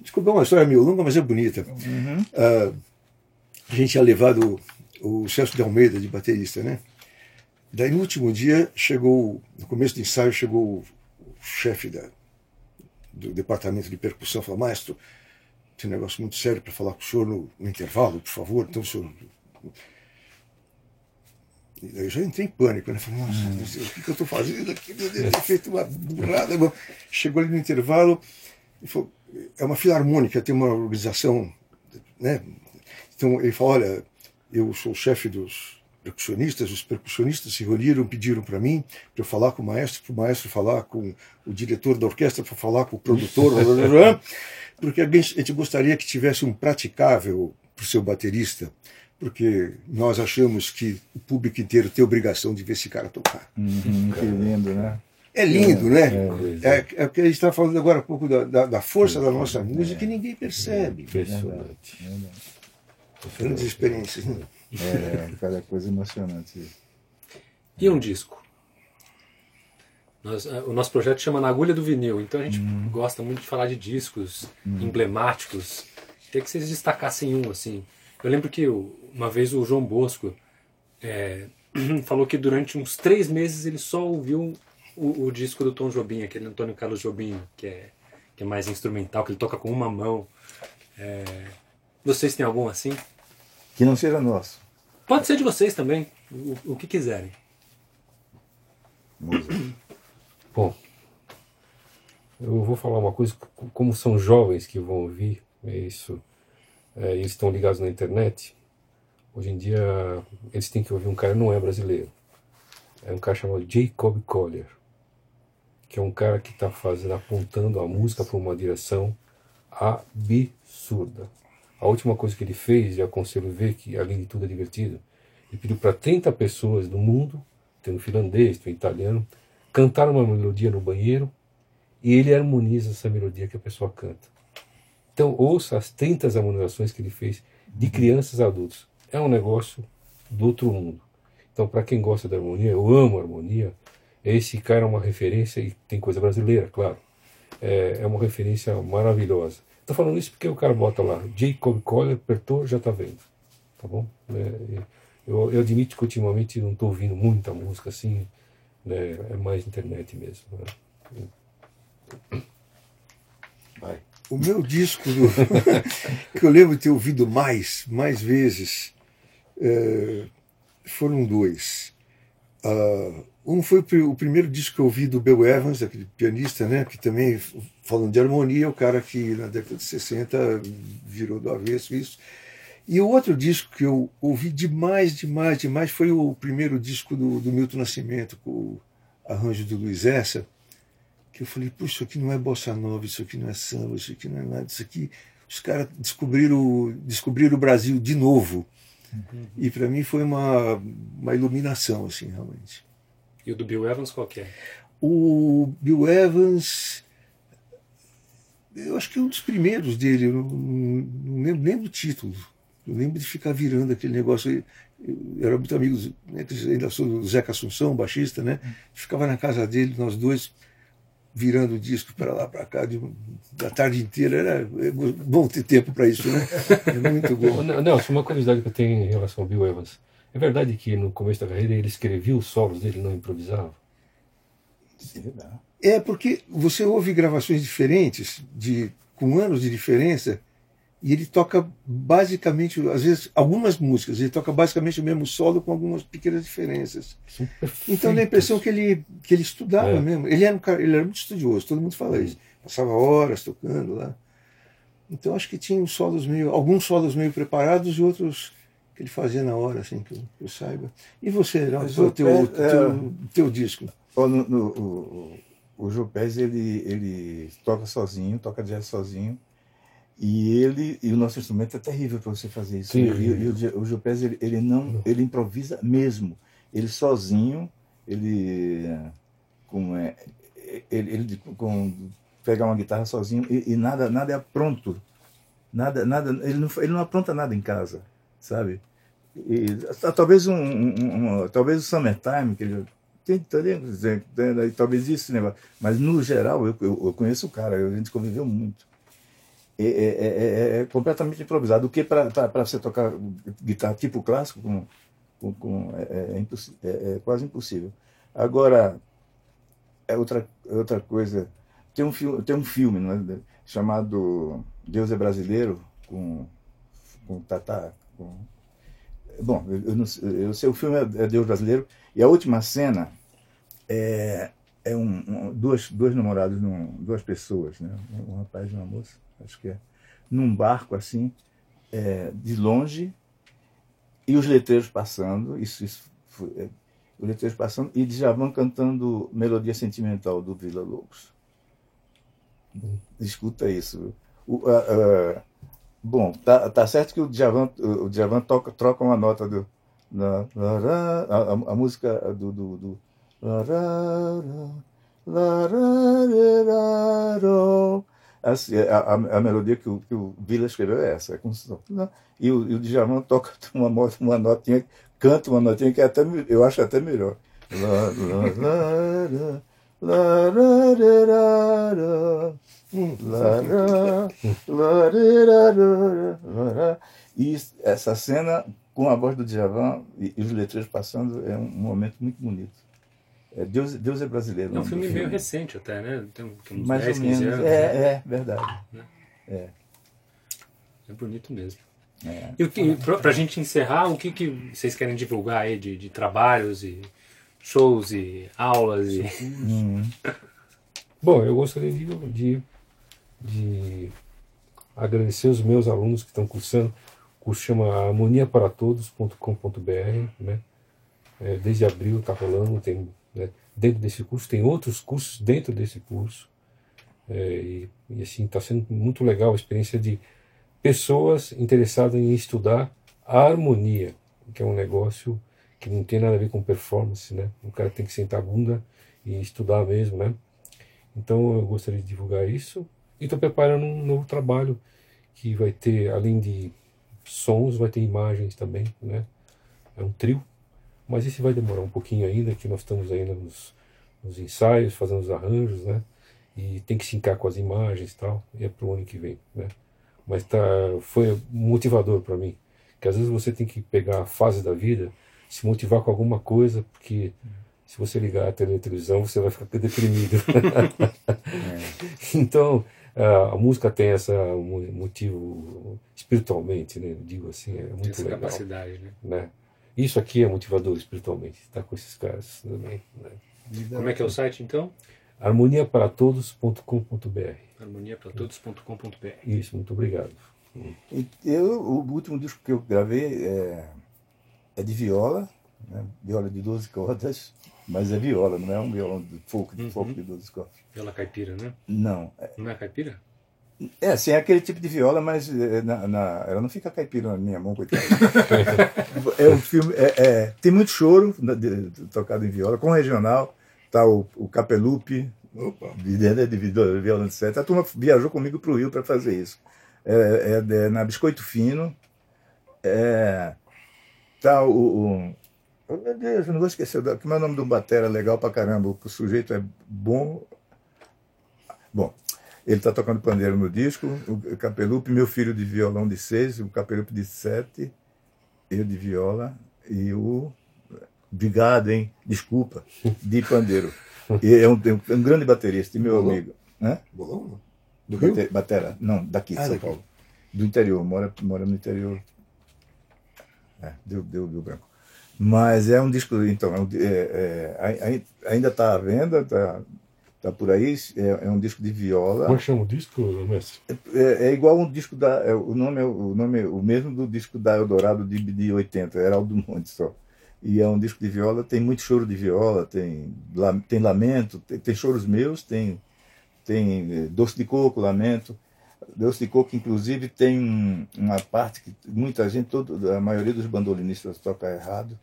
desculpa, é uma história meio longa, mas é bonita. Uhum. Uh, a gente tinha levado o, o Celso de Almeida de baterista, né? Daí no último dia chegou, no começo do ensaio, chegou o, o chefe da, do departamento de percussão, falou, maestro, tem um negócio muito sério para falar com o senhor no, no, intervalo, por favor. Então o senhor. Eu já entrei em pânico, né? Falei, nossa, hum. o que, que eu estou fazendo aqui? Eu devo ter feito uma burrada. Chegou ali no intervalo e falou, é uma filarmônica, tem uma organização, né? Então ele falou, olha, eu sou o chefe dos percussionistas, os percussionistas se reuniram, pediram para mim, para eu falar com o maestro, para o maestro falar com o diretor da orquestra, para falar com o produtor, porque a gente gostaria que tivesse um praticável para o seu baterista, porque nós achamos que o público inteiro tem obrigação de ver esse cara tocar. Uhum, que lindo, né? É lindo, né? É, é, é, é que a gente está falando agora um pouco da, da, da força da nossa música que ninguém percebe. Impressionante. Grandes experiências. Né? É, cada coisa emocionante. E um disco? Nós, eh, o nosso projeto chama Na Agulha do Vinil, então a gente uhum. gosta muito de falar de discos uhum. emblemáticos. Queria que vocês destacassem um, assim. Eu lembro que uma vez o João Bosco é, falou que durante uns três meses ele só ouviu o, o, disco do Tom Jobim, aquele Antônio Carlos Jobim, que é, que é mais instrumental, que ele toca com uma mão. É, vocês têm algum assim? Que não seja nosso. Pode ser de vocês também, o, o que quiserem. Música. Eu vou falar uma coisa, como são jovens que vão ouvir isso, é, eles estão ligados na internet, hoje em dia eles têm que ouvir um cara, não é brasileiro, é um cara chamado Jacob Collier, que é um cara que está fazendo, apontando a música para uma direção absurda. A última coisa que ele fez, e aconselho ver que além de tudo é divertido, ele pediu para 30 pessoas do mundo, tendo finlandês, tem italiano, cantar uma melodia no banheiro e ele harmoniza essa melodia que a pessoa canta. Então ouça as 30 harmonizações que ele fez de crianças a adultos. É um negócio do outro mundo. Então para quem gosta da harmonia, eu amo a harmonia, esse cara é uma referência e tem coisa brasileira, claro. É, é uma referência maravilhosa. Estou falando isso porque o cara bota lá, Jacob Collier, apertou, já está vendo. Tá bom? É, eu, eu, admito que ultimamente não estou ouvindo muita música assim, né, é mais internet mesmo. Né? Vai. O meu disco, do, que eu lembro de ter ouvido mais, mais vezes, é, foram dois. Uh, um foi o primeiro disco que eu ouvi do Bill Evans, aquele pianista, né, que também, falando de harmonia, o cara que na década de 60 virou do avesso isso. E o outro disco que eu ouvi demais, demais, demais foi o primeiro disco do, do Milton Nascimento, com o arranjo do Luiz Essa, eu falei, puxa, isso aqui não é bossa nova, isso aqui não é samba, isso aqui não é nada, isso aqui. Os caras descobriram, descobriram o Brasil de novo. Uhum. E para mim foi uma, uma iluminação, assim, realmente. E o do Bill Evans qual que é? O Bill Evans, eu acho que é um dos primeiros dele, eu não, não lembro nem do título. Eu lembro de ficar virando aquele negócio. Eu era muito amigo, né, ainda sou do Zeca Assunção, baixista, né? Ficava na casa dele, nós dois, virando disco para lá, para cá, de, da tarde inteira. Era é bom ter tempo para isso, né? É muito bom. Não, uma curiosidade que eu tenho em relação ao Bill Evans. É verdade que no começo da carreira ele escrevia os solos dele, não improvisava? É porque você ouve gravações diferentes, de, com anos de diferença, e ele toca basicamente, às vezes, algumas músicas, ele toca basicamente o mesmo solo com algumas pequenas diferenças. Então dá a impressão que ele, que ele estudava é. mesmo. Ele era, um cara, ele era muito estudioso, todo mundo fala isso. Passava horas tocando lá. Então acho que tinha solos meio, alguns solos meio preparados e outros que ele fazia na hora, assim, que eu, que eu saiba. E você, o teu, é, teu, teu, disco? No, no, o, o João Pérez, ele, ele toca sozinho, toca jazz sozinho. E ele e o nosso instrumento é terrível para você fazer isso. Sim, e, e o, o Pérez, ele, ele, não, ele improvisa mesmo. Ele sozinho, ele com, é, ele, ele com pegar uma guitarra sozinho e, e, nada nada é pronto. Nada nada ele não ele não apronta nada em casa, sabe? E, talvez um, um, um, talvez o Summertime que ele tem, tem, talvez isso negócio, mas no geral eu, eu, eu conheço o cara, a gente conviveu muito. É, é, é, é completamente improvisado. O que para você tocar guitarra tipo clássico com, com, com é, é, quase impossível. Agora é outra outra coisa. Tem um filme tem um filme né, chamado Deus é brasileiro com com Tata com Bom, eu, não, eu sei, o filme é Deus Brasileiro, e a última cena é, é um, um, duas, dois namorados, num, duas pessoas, né? um rapaz e uma moça, acho que é, num barco assim, é, de longe, e os letreiros passando, isso, isso foi, é, os letreiros passando, e Djavan cantando Melodia Sentimental do Vila Lobos. Escuta isso. O, uh, uh, Bom, tá, tá certo que o Djavan, o Djavan toca, troca uma nota do. Na, a, a, a, música do. do, do assim, a, a, a, melodia que o, que o Vila escreveu é essa. É como e, o, e o Djavan toca uma, uma notinha, canta uma notinha que é até, eu acho até melhor. E essa cena, com a voz do Djavan e, os letreiros passando, é um momento muito bonito. É, Deus, Deus é brasileiro. É um filme, filme meio recente até, né? Tem uns Mais 10, ou menos. Anos, é, né? é, verdade. Né? É. é bonito mesmo. É. E para a gente encerrar, o que, que vocês querem divulgar aí de, de trabalhos e shows e aulas? E... Uhum. Bom, eu gostaria de, de de agradecer os meus alunos que estão cursando. O curso chama harmoniaparatodos.com.br, né? É, desde abril está rolando, tem, né? dentro desse curso, tem outros cursos dentro desse curso. É, e, e, assim, está sendo muito legal a experiência de pessoas interessadas em estudar a harmonia, que é um negócio que não tem nada a ver com performance, né? O cara tem que sentar a bunda e estudar mesmo, né? Então eu gostaria de divulgar isso. E estou preparando um novo trabalho que vai ter, além de sons, vai ter imagens também, né? É um trio, mas esse vai demorar um pouquinho ainda, que nós estamos ainda nos, nos ensaios, fazendo os arranjos, né? E tem que sincar com as imagens e tal, e é para o ano que vem, né? Mas tá, foi motivador para mim, que às vezes você tem que pegar a fase da vida, se motivar com alguma coisa, porque se você ligar a televisão, você vai ficar deprimido. é. Então, a música tem esse motivo espiritualmente, né? digo assim, é muito essa legal. capacidade, né? né? Isso aqui é motivador espiritualmente, estar tá com esses caras também. Né? Como é que é o site então? harmoniaparatodos.com.br harmoniaparatodos.com.br Isso, muito obrigado. Eu, o último disco que eu gravei é, é de viola, né? viola de 12 cordas, mas é viola, não é um violão de folk, de, uhum. folk de 12 cordas. Viola caipira, né? Não. Não é caipira? É, sim, é aquele tipo de viola, mas é, na, na, ela não fica caipira na minha mão, coitada. é um filme, é, é, tem muito choro de, de, de, tocado em viola, com regional, tá o, o Capelupe, de, de, de, de viola sete. A turma viajou comigo para o Rio para fazer isso. É, é, é, na Biscoito Fino, é, tá o, o Oh, meu Deus, eu não vou esquecer. Como é o nome do batera legal pra caramba? O sujeito é bom. Bom, ele está tocando pandeiro no disco. O Capelupe, meu filho de violão de seis, o Capelupe de sete, eu de viola e o. Obrigado, hein? Desculpa, de pandeiro. E é um, é um grande baterista, meu Bolão? amigo. Hã? Bolão? Do Rio? Batera, não, daqui, ah, São daqui. Paulo. Do interior, mora, mora no interior. É, deu, deu, deu branco. Mas é um disco, então, é, é, é ainda está à venda, tá, tá por aí, é, é um disco de viola. Como é que chama o disco, mestre? É, é igual um disco da. é, o, nome é, o nome é o mesmo do disco da Eldorado de, de 80, Heraldo Monte só. E é um disco de viola, tem muito choro de viola, tem, tem lamento, tem, tem choros meus, tem, tem eh, doce de coco, lamento. Doce de coco, inclusive, tem um- uma parte que muita gente, todo, a maioria dos bandolinistas toca errado.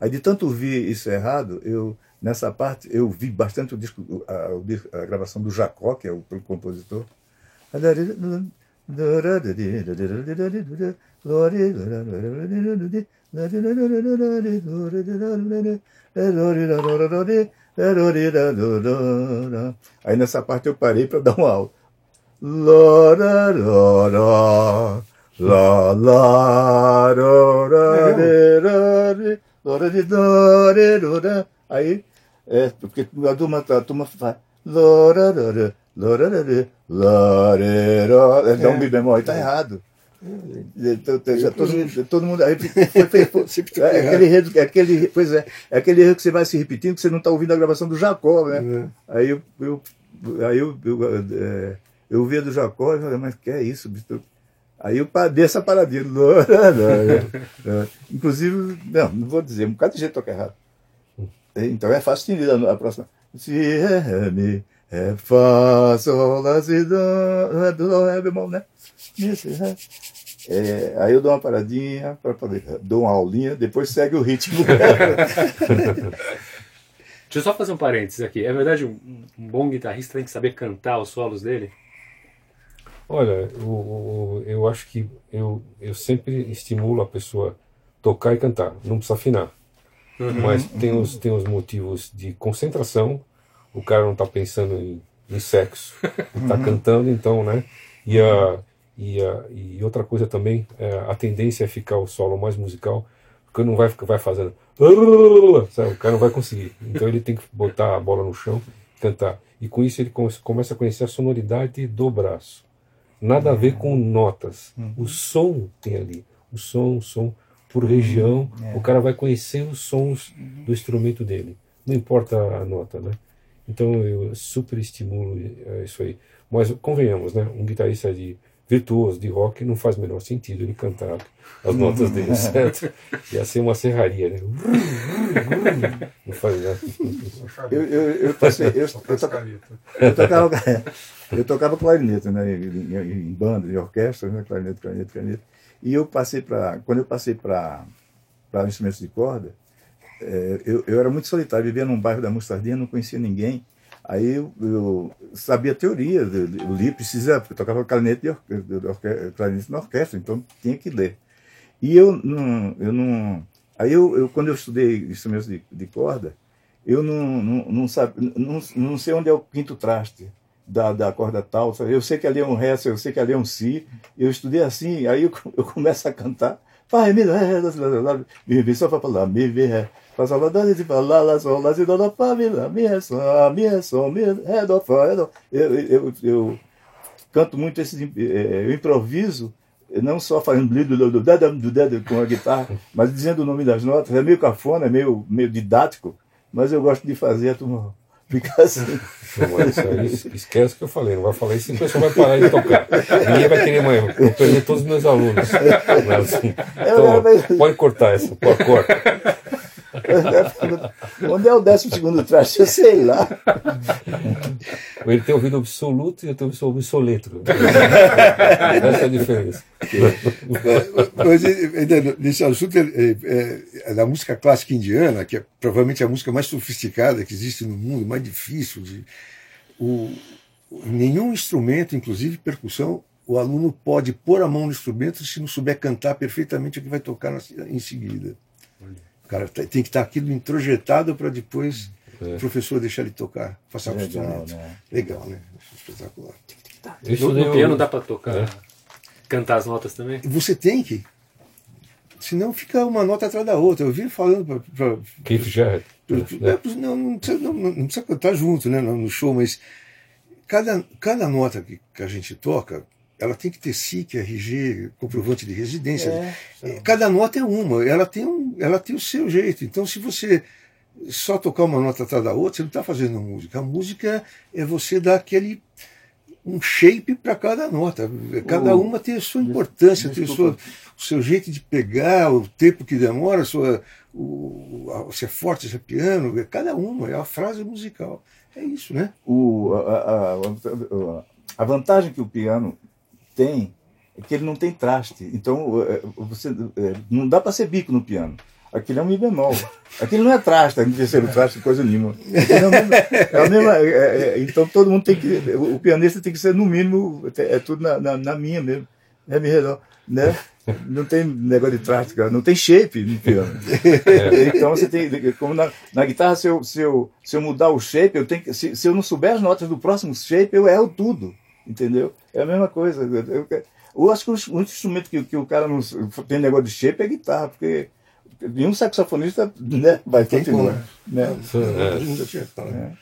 Aí de tanto ouvir isso errado, eu nessa parte eu vi bastante o disco, a, a gravação do Jacó, que é o, o compositor. Aí nessa parte eu parei para dar uma aula. Lá, lá, ro, ra, re, ra, re, do, ra, de, do, re, ro, ra. Aí, é, porque a turma, a turma faz. Lá, ra, ro, re, lá, ra, re, lá, re, ro. É, dá um bi bemol, aí tá errado. Todo, mundo. Pois é, é aquele erro que você vai se repetindo, que você não está ouvindo a gravação do Jacó, né? É. Aí eu, eu, eu, eu, é, eu via do Jacó e falei, mas que é isso, bicho? Aí eu dei essa paradinha. Inclusive, não, não vou dizer, um bocado de jeito toca errado. Então é fácil entender a, a próxima. Si, ré, mi, ré, fá, sol, lá, si, dó, dó, ré, bemol, né? É, aí eu dou uma paradinha para poder dou uma aulinha, depois segue o ritmo. Deixa eu só fazer um parênteses aqui. É verdade, um bom guitarrista tem que saber cantar os solos dele? Olha, o- eu acho que eu, eu sempre estimulo a pessoa tocar e cantar. Não precisa afinar. Mas tem os, tem os motivos de concentração. O cara não está pensando em, em sexo. Está cantando, então, né? E, a, e, a, e outra coisa também, é, a tendência é ficar o solo mais musical. Porque não vai, vai fazendo. Sabe? O cara não vai conseguir. Então ele tem que botar a bola no chão cantar. E com isso ele come- começa a conhecer a sonoridade do braço. Nada a ver com notas. O som tem ali. O som, o som por região. O cara vai conhecer os sons do instrumento dele. Não importa a nota, né? Então eu super estimulo eh, isso aí. Mas convenhamos, né? Um guitarrista de virtuoso de rock não faz o menor sentido ele cantar as notas dele, certo? Ia ser uma serraria, né? Não faz nada. Eu, eu, eu, passei, eu, eu, toca- eu tocava, eu tocava clarinete, né, em, em- em banda, em orquestra, né, clarinete, clarinete, clarinete. E eu passei para, quando eu passei para para instrumentos de corda, eh, eu, eu era muito solitário, vivia num bairro da Mostardinha, não conhecia ninguém. Aí eu, eu sabia teoria, eu li, precisa, eu tocava clarinete, de orque- de orque- clarinete na orquestra, então tinha que ler. E eu não, eu não, aí eu, eu quando eu estudei instrumentos de, de corda, eu não, não, não, sabe, não, não sei onde é o quinto traste da, da corda tal. Eu sei que ali é um ré, eu sei que ali é um si. Eu estudei assim, aí eu, eu começo a cantar. Pai, me só para falar, me falar, lá lá se eu, eu, eu canto muito esse, é, eu improviso, não só falando do dedo com a guitarra, mas dizendo o nome das notas, é meio cafona, é meio, meio didático, mas eu gosto de fazer a turma ficar assim. Esquece o que eu falei, não vai falar isso, o pessoal vai parar de tocar. Ninguém vai querer mais. Eu perdi todos os meus alunos. Então, pode cortar essa, pode cortar. Onde é o décimo segundo traste? Eu sei lá. Ele tem ouvido absoluto e eu tenho ouvido soletro. Essa é a diferença. Mas nesse assunto é, é, é da música clássica indiana, que é provavelmente a música mais sofisticada que existe no mundo, mais difícil de o, nenhum instrumento, inclusive percussão, o aluno pode pôr a mão no instrumento se não souber cantar perfeitamente o que vai tocar na, em seguida. O cara tem que estar aquilo introjetado para depois É. o professor deixar ele tocar, passar o Legal, instrumento. né? Legal, né? Espetacular. No, no o- piano dá pra tocar, É. cantar as notas também? Você tem que. Senão fica uma nota atrás da outra. Eu vi falando para Keith Jarrett. né? Não, não, precisa, não, não precisa cantar junto né, no no show, mas cada, cada nota que, que a gente toca, ela tem que ter SIC, RG, comprovante de residência. É. Cada nota é uma, ela tem, um, ela tem o seu jeito. Então, se você só tocar uma nota atrás da outra, você não está fazendo música. A música é você dar aquele um shape para cada nota. Cada O- uma tem a sua importância, tem o seu, o seu jeito de pegar, o tempo que demora, sua, o, a- se é forte, se é piano, é cada uma, é a frase musical. É isso, né? O, a- a- a vantagem que o piano tem é que ele não tem traste. Então, é, você, é, não dá para ser bico no piano. Aquilo é um Mi bemol. Aquilo não é traste, não terceiro traste, coisa nenhuma. É o mesmo- é a mesma- é- é- então, todo mundo tem que. O pianista tem que ser, no mínimo, é tudo na, na, na minha mesmo. É redor, né? Não tem negócio de traste, cara. Não tem shape no piano. Então você tem. Como na, na guitarra, se eu, se, eu, se eu mudar o shape, eu tenho que. Se, se eu não souber as notas do próximo shape, eu erro tudo. Entendeu? É a mesma coisa. Eu, eu, acho que o único instrumento que, que o cara não tem negócio de shape é a guitarra, porque nenhum saxofonista né, vai Tem continuar. como. Né? Tinha falado. É.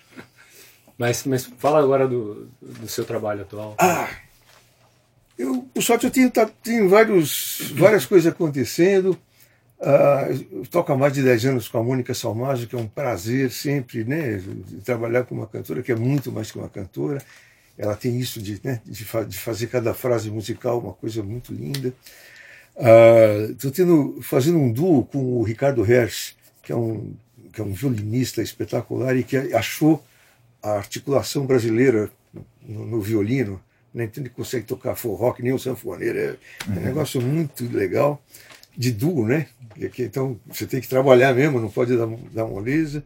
Mas, mas fala agora do, do seu trabalho atual. Ah, eu, por sorte, eu tenho, tá- tenho vários, várias coisas acontecendo. Ah, eu toco há mais de 10 anos com a Mônica Salmaggio, que é um prazer sempre né, trabalhar com uma cantora que é muito mais que uma cantora. Ela tem isso de, né, de, fa- de fazer cada frase musical uma coisa muito linda. Estou tendo fazendo um duo com o Ricardo Hersch, que é um, que é um violinista espetacular e que achou a articulação brasileira no, no violino. Né? Então ele consegue tocar forró que nem o sanfoneiro. É, é um negócio muito legal, de duo, né? Então você tem que trabalhar mesmo, não pode dar, dar moleza.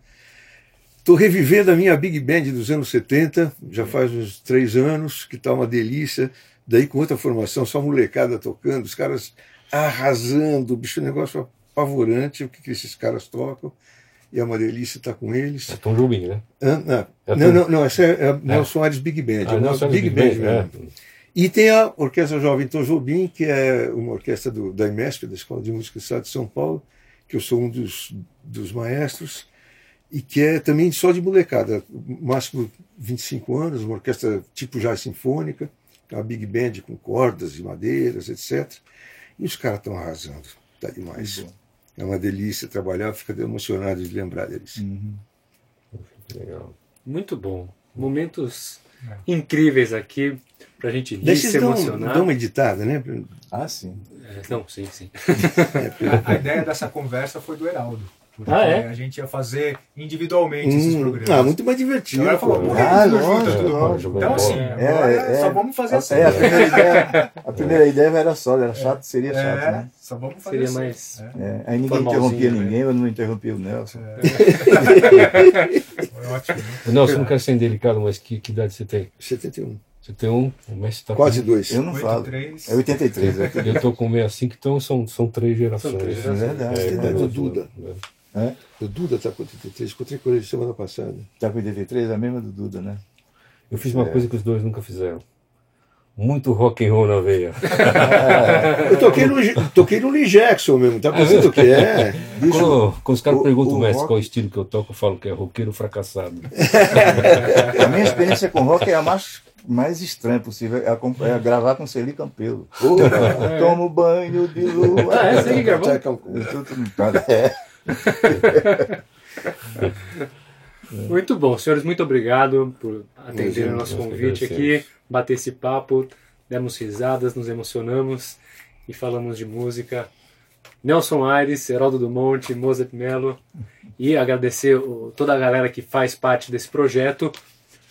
Estou revivendo a minha Big Band dos anos 70, já faz uns três anos, que está uma delícia. Daí com outra formação, só molecada tocando, os caras arrasando, bicho, é um negócio apavorante o que, que esses caras tocam. E é uma delícia estar com eles. É Tom Jobim, né? Ah, não, É não, não, não, essa é, é Nelson Aires Big Band. Ah, é Nelson Big, Big Band. Band, mesmo. E tem a Orquestra Jovem Tom Jobim, que é uma orquestra do, da IMESP, da Escola de Música do Estado de São Paulo, que eu sou um dos, dos maestros, e que é também só de molecada, máximo 25 anos, uma orquestra tipo já sinfônica, uma Big Band com cordas e madeiras, etc. E os caras estão arrasando, tá demais. É uma delícia trabalhar, fica emocionado de lembrar deles. Uhum. Legal. Muito bom. Momentos incríveis aqui pra gente rir, Deixa se emocionar. dão uma editada, né? Ah, sim. É, não, sim, sim. A ideia dessa conversa foi do Heraldo. Porque Ah, é? a gente ia fazer individualmente esses Hum, programas. ah, muito mais divertido. Então falou, pô. Ah, tudo lógico, junto? lógico. Então assim, É, agora é. só vamos fazer assim. É, a primeira ideia, a primeira ideia era só, era chato, seria chato, É, né? só vamos fazer Seria assim. mais. É, É, aí ninguém interrompia né? ninguém, eu não interrompia o Nelson. foi ótimo. né? Nelson, não quero ser indelicado, mas que, que idade você tem? 71. Você tem um, o mestre tá Quase com... dois. Eu não falo. 83. É 83, é. Eu tô com 65, então são, são três gerações. São três É gerações. verdade. É É, idade do Duda. É? O Duda está com 83. Encontrei com ele semana passada. Tá com 83, é a mesma do Duda, né? Eu fiz uma coisa que os dois nunca fizeram. Muito rock and roll na veia. Eu toquei no, toquei no Lee Jackson mesmo. Tá pensando o que é? Quando, quando os caras perguntam o o mestre rock- qual estilo que eu toco, eu falo que é roqueiro fracassado. A minha experiência com rock é a mais, mais estranha possível. É, é gravar com Celi Campelo. Tomo banho de lua. Ah, é? Você que gravou? É. Muito bom, senhores, muito obrigado por atender o nosso convite aqui, bater esse papo, demos risadas, nos emocionamos e falamos de música. Nelson Aires, Heraldo Dumont, Mozart Mello e agradecer toda a galera que faz parte desse projeto.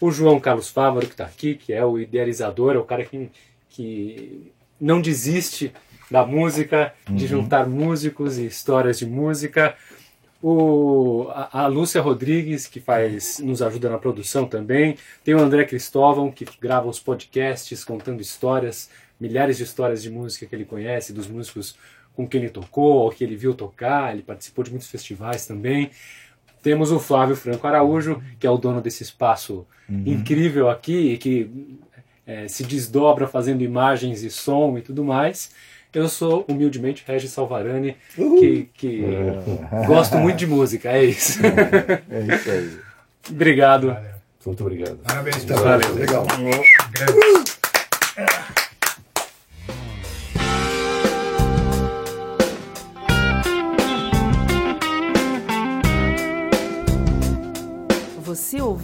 O João Carlos Fávaro, que está aqui, que é o idealizador, é o cara que, que não desiste da música, de juntar músicos e histórias de música. O, a, a Lúcia Rodrigues, que faz, nos ajuda na produção também. Tem o André Cristóvão, que grava os podcasts contando histórias, milhares de histórias de música que ele conhece, dos músicos com quem ele tocou, ou que ele viu tocar. Ele participou de muitos festivais também. Temos o Flávio Franco Araújo, que é o dono desse espaço incrível aqui, e que eh, se desdobra fazendo imagens e som e tudo mais. Eu sou, humildemente, Regis Salvarani, que, que gosto muito de música, é isso. É isso aí. Obrigado. Valeu. Muito obrigado. Parabéns, Tá, valeu, legal.